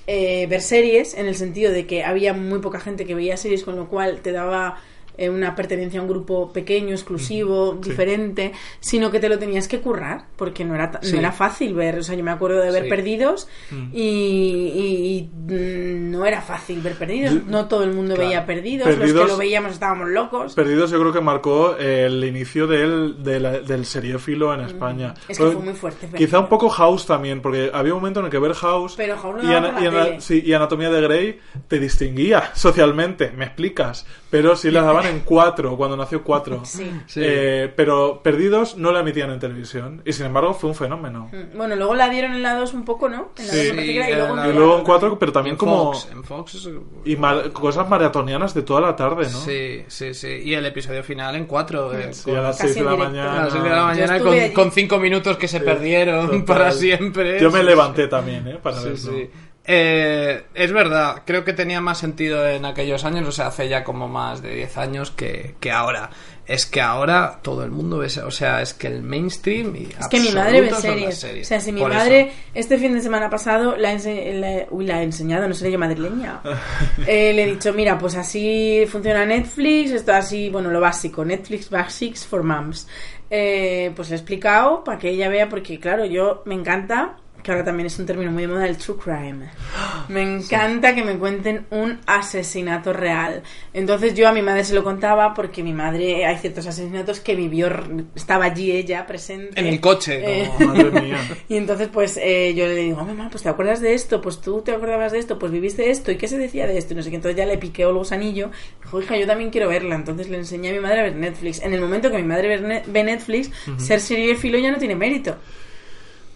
eh, ver series, en el sentido de que había muy poca gente que veía series, con lo cual te daba eh, una pertenencia a un grupo pequeño, exclusivo, diferente, sino que te lo tenías que currar, porque no era, Sí. no era fácil ver. O sea, yo me acuerdo de ver Sí. Perdidos Mm. y, y- y, mm, no era fácil ver Perdidos. Yo- No todo el mundo Claro. veía Perdidos, los que lo veíamos estábamos locos. Perdidos yo creo que marcó el inicio del, del seriéfilo en España. Mm. Es que Pero fue muy fuerte, Quizá Perdidos. un poco House también, porque había un momento en el que ver House, Pero House no y, daba ana- por la y ana- tele. sí, y Anatomía de Grey te distinguía (laughs) socialmente, me explicas. Pero sí las daban (laughs) en cuatro, cuando nació cuatro. Sí. Sí. Eh, pero Perdidos no la emitían en televisión. Y sin embargo fue un fenómeno. Mm, Bueno, luego la dieron en la 2 un poco, ¿no? En la Sí. 2 me parece que era, y Sí, luego en Y luego en pero también en como... Fox, en Fox es- Y mar- cosas maratonianas de toda la tarde, ¿no? Sí, sí, sí. Y el episodio final en cuatro. eh, Sí, con- a las Casi 6 de la directo. a mañana. las seis de la mañana con, cinco minutos que se perdieron Total. para siempre. Yo me levanté también, ¿eh? Para Sí, verlo. Eh, es verdad, creo que tenía más sentido en aquellos años, o sea, hace ya como más de 10 años que, que ahora. Es que ahora todo el mundo ve, o sea, es que el mainstream y Es que mi madre ve series. O sea, si mi Por madre eso. este fin de semana pasado la, la- uy, la ha enseñado, no seré yo madrileña. (laughs) Eh, le he dicho, mira, pues así funciona Netflix, esto así, bueno, lo básico, Netflix Basics for Moms. Eh, pues le he explicado para que ella vea, porque claro, yo me encanta, que ahora también es un término muy de moda, el true crime. (gasps) Me encanta que me cuenten un asesinato real. Entonces yo a mi madre se lo contaba porque mi madre, hay ciertos asesinatos que vivió, r- estaba allí ella presente. En el coche, Eh, como- (laughs) Madre mía. y entonces, pues eh, yo le digo, mamá, pues te acuerdas de esto, pues tú te acordabas de esto, pues viviste esto, ¿y qué se decía de esto? Y no sé qué. Entonces ya le piqué el gusanillo. Dijo, hija, yo también quiero verla. Entonces le enseñé a mi madre a ver Netflix. En el momento que mi madre ve, ne- ve Netflix, ser seriéfilo ya no tiene mérito.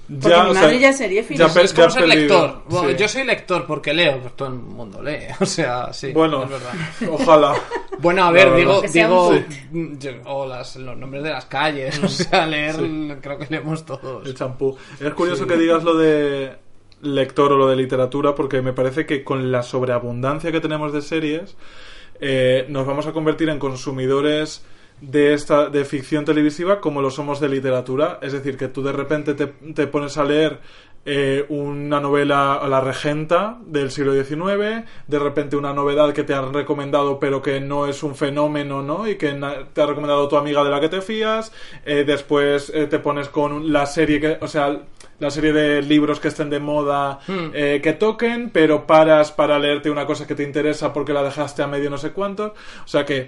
Porque mi o madre sea, ya ya Es como ya ser perdido, lector. Bueno, sí. Yo soy lector porque leo, pues todo el mundo lee. (laughs) O sea, sí. Bueno, es verdad. ojalá. Bueno, a ver, digo, digo, yo- o las, los nombres de las calles, (laughs) o sea, leer, creo que leemos todos. El champú. Es curioso que digas lo de lector o lo de literatura porque me parece que con la sobreabundancia que tenemos de series eh, nos vamos a convertir en consumidores de esta de ficción televisiva como lo somos de literatura es decir que tú de repente te, te pones a leer eh, una novela La Regenta del siglo XIX, de repente una novedad que te han recomendado pero que no es un fenómeno, ¿no? Y que te ha recomendado tu amiga de la que te fías, eh, después eh, te pones con la serie que, o sea, la serie de libros que estén de moda Hmm. eh, que toquen, pero paras para leerte una cosa que te interesa porque la dejaste a medio no sé cuántos, o sea que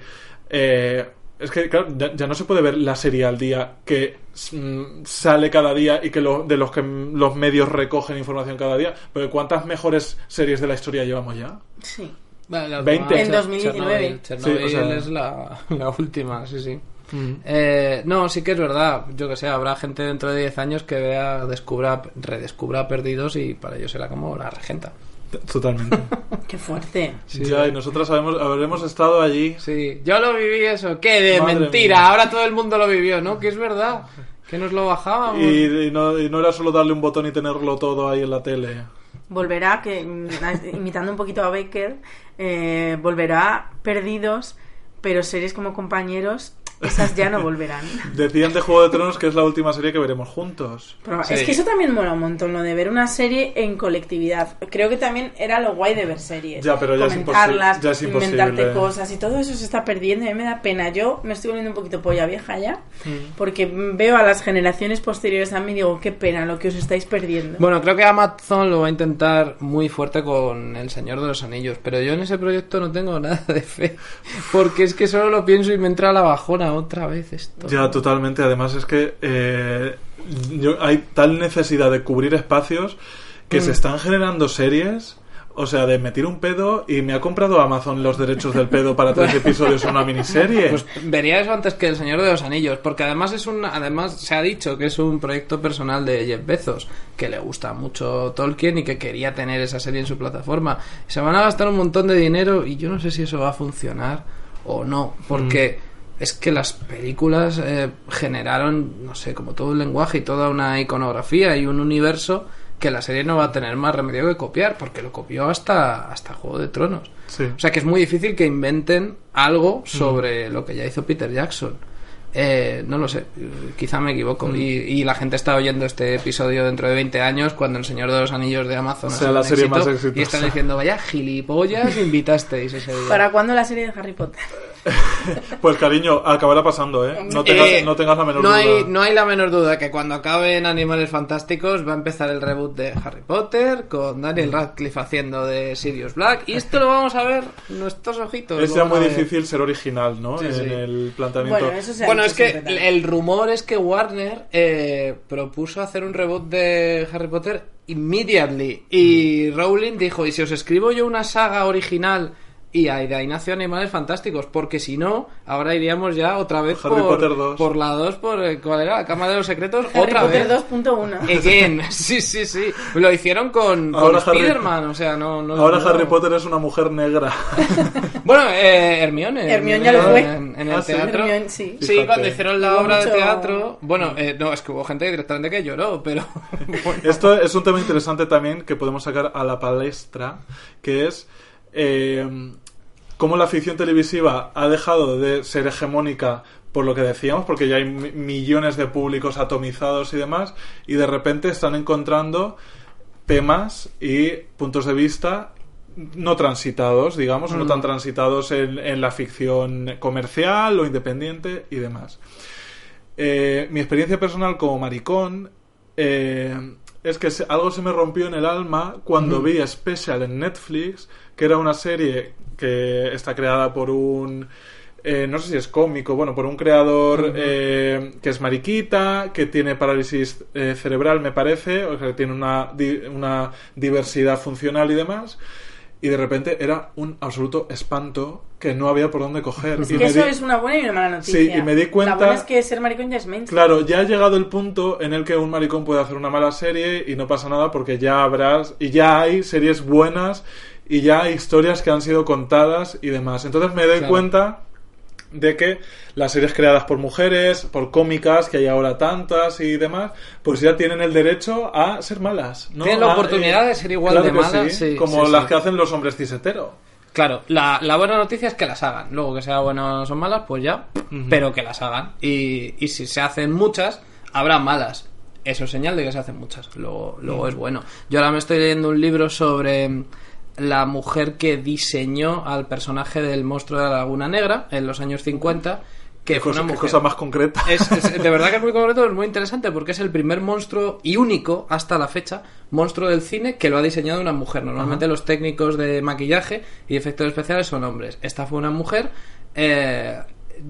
eh, Es que, claro, ya, ya no se puede ver la serie al día que mm, sale cada día y que lo- de los que mm, los medios recogen información cada día. Pero ¿cuántas mejores series de la historia llevamos ya? Sí. Bueno, la 20. última, En 2019. Chernobyl, Chernobyl Sí, o sea- es la, (laughs) la última, sí, sí. Eh, no, sí que es verdad. Yo que sé, habrá gente dentro de 10 años que vea, descubra, redescubra Perdidos y para ellos será como la regenta. Totalmente. (laughs) Qué fuerte. ya, y nosotros sabemos, habremos estado allí. Sí, yo lo viví eso. ¿Qué? De Madre mentira. mía. Ahora todo el mundo lo vivió, ¿no? Que es verdad. (laughs) Que nos lo bajábamos. Y, y no, y no era solo darle un botón y tenerlo todo ahí en la tele. Volverá, que (laughs) imitando un poquito a Baker, eh, volverá Perdidos, pero series como compañeros, esas ya no volverán. (laughs) Decían de Juego de Tronos que es la última serie que veremos juntos. Pero Sí. Es que eso también mola un montón, lo de ver una serie en colectividad. Creo que también era lo guay de ver series. Ya, pero ya es Comentarlas, imposi- ya es inventarte imposible. cosas y todo eso se está perdiendo y a mí me da pena. Yo me estoy volviendo un poquito polla vieja ya, Mm. porque veo a las generaciones posteriores a mí y digo, qué pena lo que os estáis perdiendo. Bueno, creo que Amazon lo va a intentar muy fuerte con El Señor de los Anillos, pero yo en ese proyecto no tengo (laughs) nada de fe, porque es que solo lo pienso y me entra la bajona otra vez esto. Ya, totalmente. Además es que eh, yo- hay tal necesidad de cubrir espacios que Mm. se están generando series. O sea, de meter un pedo y me ha comprado Amazon los derechos del pedo para tres (laughs) episodios en una miniserie. Pues vería eso antes que El Señor de los Anillos, porque además es un, además se ha dicho que es un proyecto personal de Jeff Bezos, que le gusta mucho Tolkien y que quería tener esa serie en su plataforma. Se van a gastar un montón de dinero y yo no sé si eso va a funcionar o no, porque es que las películas eh, generaron, no sé, como todo un lenguaje y toda una iconografía y un universo que la serie no va a tener más remedio que copiar, porque lo copió hasta, hasta Juego de Tronos. Sí. O sea que es muy difícil que inventen algo sobre lo que ya hizo Peter Jackson. Eh, no lo sé, quizá me equivoco. Y, y la gente está oyendo este episodio dentro de 20 años cuando El Señor de los Anillos de Amazon ha Sea la un serie éxito, más exitosa. Y están diciendo, vaya gilipollas, invitasteis ese día. ¿Para cuándo la serie de Harry Potter? (laughs) Pues cariño, acabará pasando, ¿eh? No tengas, Eh, no tengas la menor no duda. Hay, no hay la menor duda que cuando acaben Animales Fantásticos va a empezar el reboot de Harry Potter con Daniel Radcliffe haciendo de Sirius Black y esto lo vamos a ver nuestros ojitos. Es ya muy difícil ser original, ¿no? Sí, en sí. el planteamiento. Bueno, eso es que el rumor es que Warner eh, propuso hacer un reboot de Harry Potter immediately y Rowling dijo, ¿y si os escribo yo una saga original? Y ahí de ahí nació Animales Fantásticos, porque si no, ahora iríamos ya otra vez Harry por, Potter 2. por la 2, por eh, ¿cuál era? La Cámara de los Secretos, Harry otra Potter vez. 2.1. (laughs) Again, sí, sí, sí. Lo hicieron con, con Spider-Man, o sea, no... no Ahora no- Harry Potter es una mujer negra. (laughs) Bueno, eh, Hermione. Hermione ya lo fue. En, en el Ah, sí. teatro. Hermione, sí. Sí, cuando hicieron la Hubo obra de teatro. Bueno, eh, no, es que hubo gente directamente que lloró, pero. (laughs) bueno. Esto es un tema interesante también que podemos sacar a la palestra, que es eh, cómo la ficción televisiva ha dejado de ser hegemónica por lo que decíamos, porque ya hay mi- millones de públicos atomizados y demás, y de repente están encontrando temas y puntos de vista no transitados, digamos, no tan transitados en, en la ficción comercial o independiente y demás. Eh, mi experiencia personal como maricón eh, es que algo se me rompió en el alma cuando vi Special en Netflix, que era una serie que está creada por un... eh, no sé si es cómico, bueno, por un creador eh, que es mariquita, que tiene parálisis eh, cerebral, me parece, o sea, que tiene una, di- una diversidad funcional y demás. Y de repente era un absoluto espanto que no había por dónde coger. Es Y que eso di- es una buena y una mala noticia. Sí, y me di cuenta- La buena es que ser maricón ya es mainstream. Claro, ya ha llegado el punto en el que un maricón puede hacer una mala serie y no pasa nada porque ya habrás y ya hay series buenas y ya hay historias que han sido contadas y demás. Entonces me doy Claro. cuenta de que las series creadas por mujeres, por cómicas, que hay ahora tantas y demás, pues ya tienen el derecho a ser malas. ¿no? Tienen la A, oportunidad de ser igual claro de malas, sí, sí, como sí, las que hacen los hombres cisetero. Claro, la, la buena noticia es que las hagan. Luego que sea buenas o malas, pues ya. Pero que las hagan. Y, y si se hacen muchas, habrá malas. Eso es señal de que se hacen muchas. Luego, luego es bueno. Yo ahora me estoy leyendo un libro sobre la mujer que diseñó al personaje del monstruo de la Laguna Negra en los años 50. Que fue cosa, una mujer. cosa más concreta. Es, es- de verdad que es muy concreto, es muy interesante porque es el primer monstruo y único hasta la fecha monstruo del cine que lo ha diseñado una mujer. Normalmente los técnicos de maquillaje y efectos especiales son hombres. Esta fue una mujer. eh,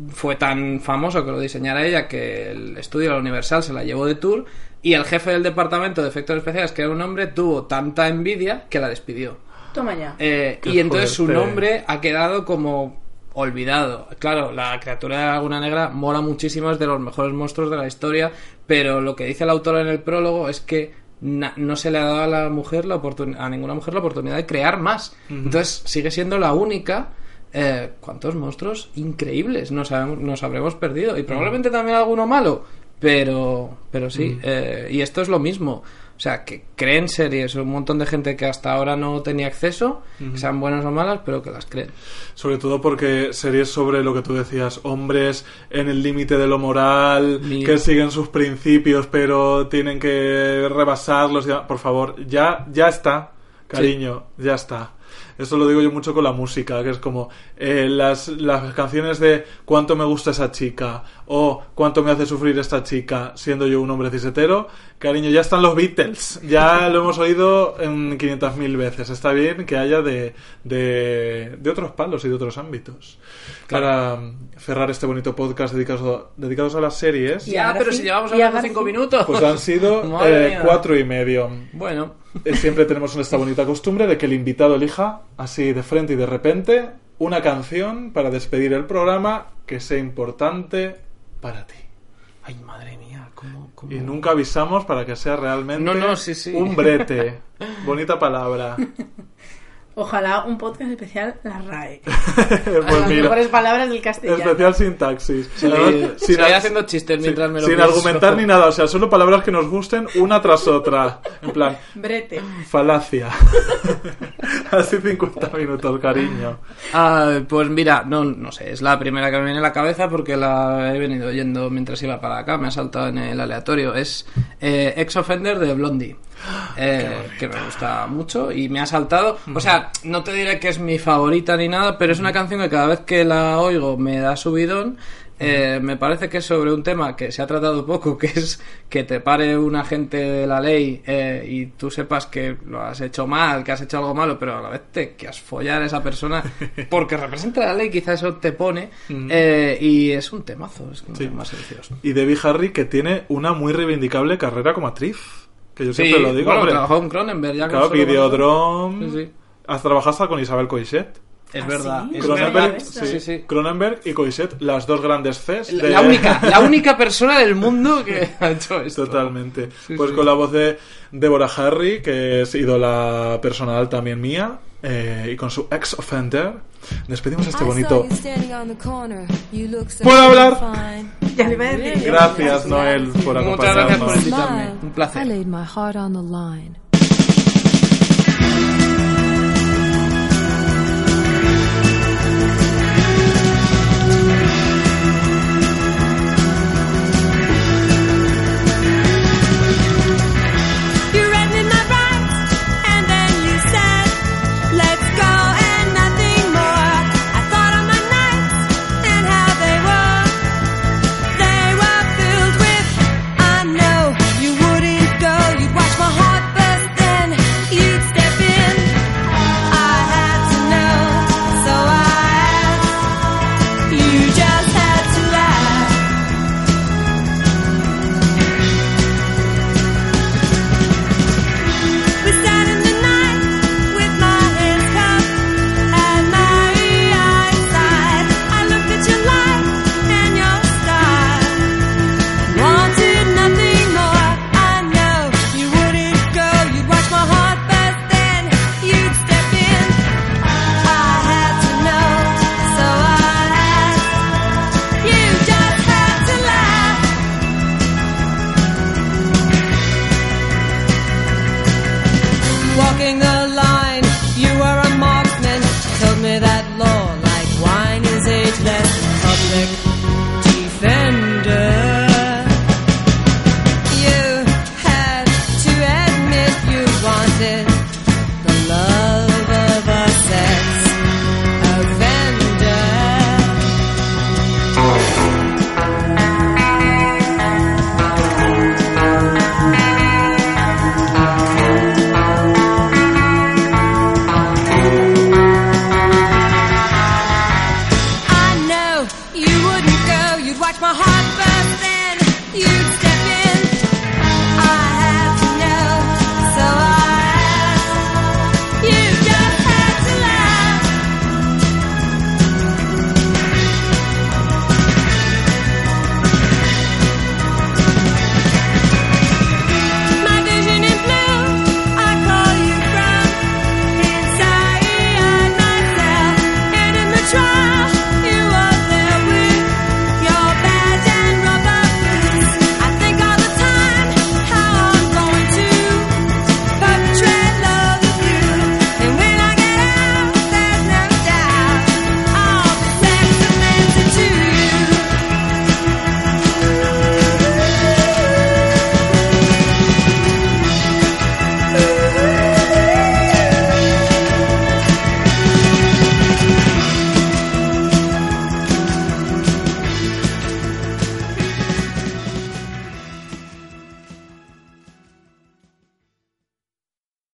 fue tan famoso que lo diseñara ella que el estudio de la Universal se la llevó de tour y el jefe del departamento de efectos especiales, que era un hombre, tuvo tanta envidia que la despidió. Toma ya. Eh, y entonces su nombre ha quedado como olvidado. Claro, la criatura de la Laguna Negra mola muchísimo, es de los mejores monstruos de la historia, pero lo que dice el autor en el prólogo es que na- no se le ha dado a la mujer la a ninguna mujer la oportunidad de crear más. Entonces sigue siendo la única. Eh, ¿Cuántos monstruos increíbles nos, habemos- nos habremos perdido? Y probablemente también alguno malo, pero, pero sí. eh, y esto es lo mismo. O sea, que creen series, un montón de gente que hasta ahora no tenía acceso, que sean buenas o malas, pero que las creen. Sobre todo porque series sobre lo que tú decías, hombres en el límite de lo moral, que siguen sus principios pero tienen que rebasarlos. ya- Por favor, ya, ya está, cariño, ya está. Esto lo digo yo mucho con la música, que es como eh, las, las canciones de cuánto me gusta esa chica o cuánto me hace sufrir esta chica siendo yo un hombre cisetero. Cariño, ya están los Beatles, ya lo hemos oído en 500.000 veces. Está bien que haya de, de, de otros palos y de otros ámbitos. Para mm, cerrar este bonito podcast dedicado, dedicados a las series, Ya, pero sí, si llevamos hablando cinco sí. minutos. pues han sido (laughs) eh, cuatro y medio. Bueno, Eh, Siempre tenemos esta bonita costumbre de que el invitado elija, así de frente y de repente, una canción para despedir el programa que sea importante para ti. ay, madre Y nunca avisamos para que sea realmente No, no, sí, sí. un brete. (laughs) Bonita palabra. Ojalá un podcast especial la RAE. (laughs) pues Las mira, mejores palabras del castellano. especial sintaxis. Sí, estoy ar- haciendo chistes mientras me lo sin pienso. argumentar ni nada, o sea, solo palabras que nos gusten una tras otra. En plan, Brete. falacia. (laughs) Así 50 minutos, cariño. Ah, pues mira, no, no sé, es la primera que me viene a la cabeza porque la he venido oyendo mientras iba para acá, me ha saltado en el aleatorio. Es eh, Ex Offender de Blondie, eh, que me gusta mucho y me ha saltado. O sea, no te diré que es mi favorita ni nada, pero es una canción que cada vez que la oigo me da subidón. Eh, me parece que es sobre un tema que se ha tratado poco, que es que te pare un agente de la ley eh, y tú sepas que lo has hecho mal, que has hecho algo malo, pero a la vez te quieras follar a esa persona (laughs) porque representa la ley, quizá eso te pone. eh, y es un temazo, es un Sí. tema. Y Debbie Harry, que tiene una muy reivindicable carrera como actriz. Que yo Sí, siempre lo digo, bueno, hombre. trabajó en Cronenberg ya. Claro, Videodrome. Sí, sí. Has trabajado con Isabel Coixet. Es ¿Ah, verdad. sí? es Cronenberg, verdad. Sí, Sí, sí. Cronenberg y Coixet, las dos grandes Cs. de- La única, la (laughs) única persona del mundo que (laughs) ha hecho esto. Totalmente. Sí, pues sí. con la voz de Deborah Harry, que es ídola personal también mía, eh, y con su ex offender, despedimos este bonito. ¿Puedo hablar? Ya le iba a decir. Gracias, Noel, por Muchas gracias por acompañarnos. invitarme. Un placer. I laid my heart on the line.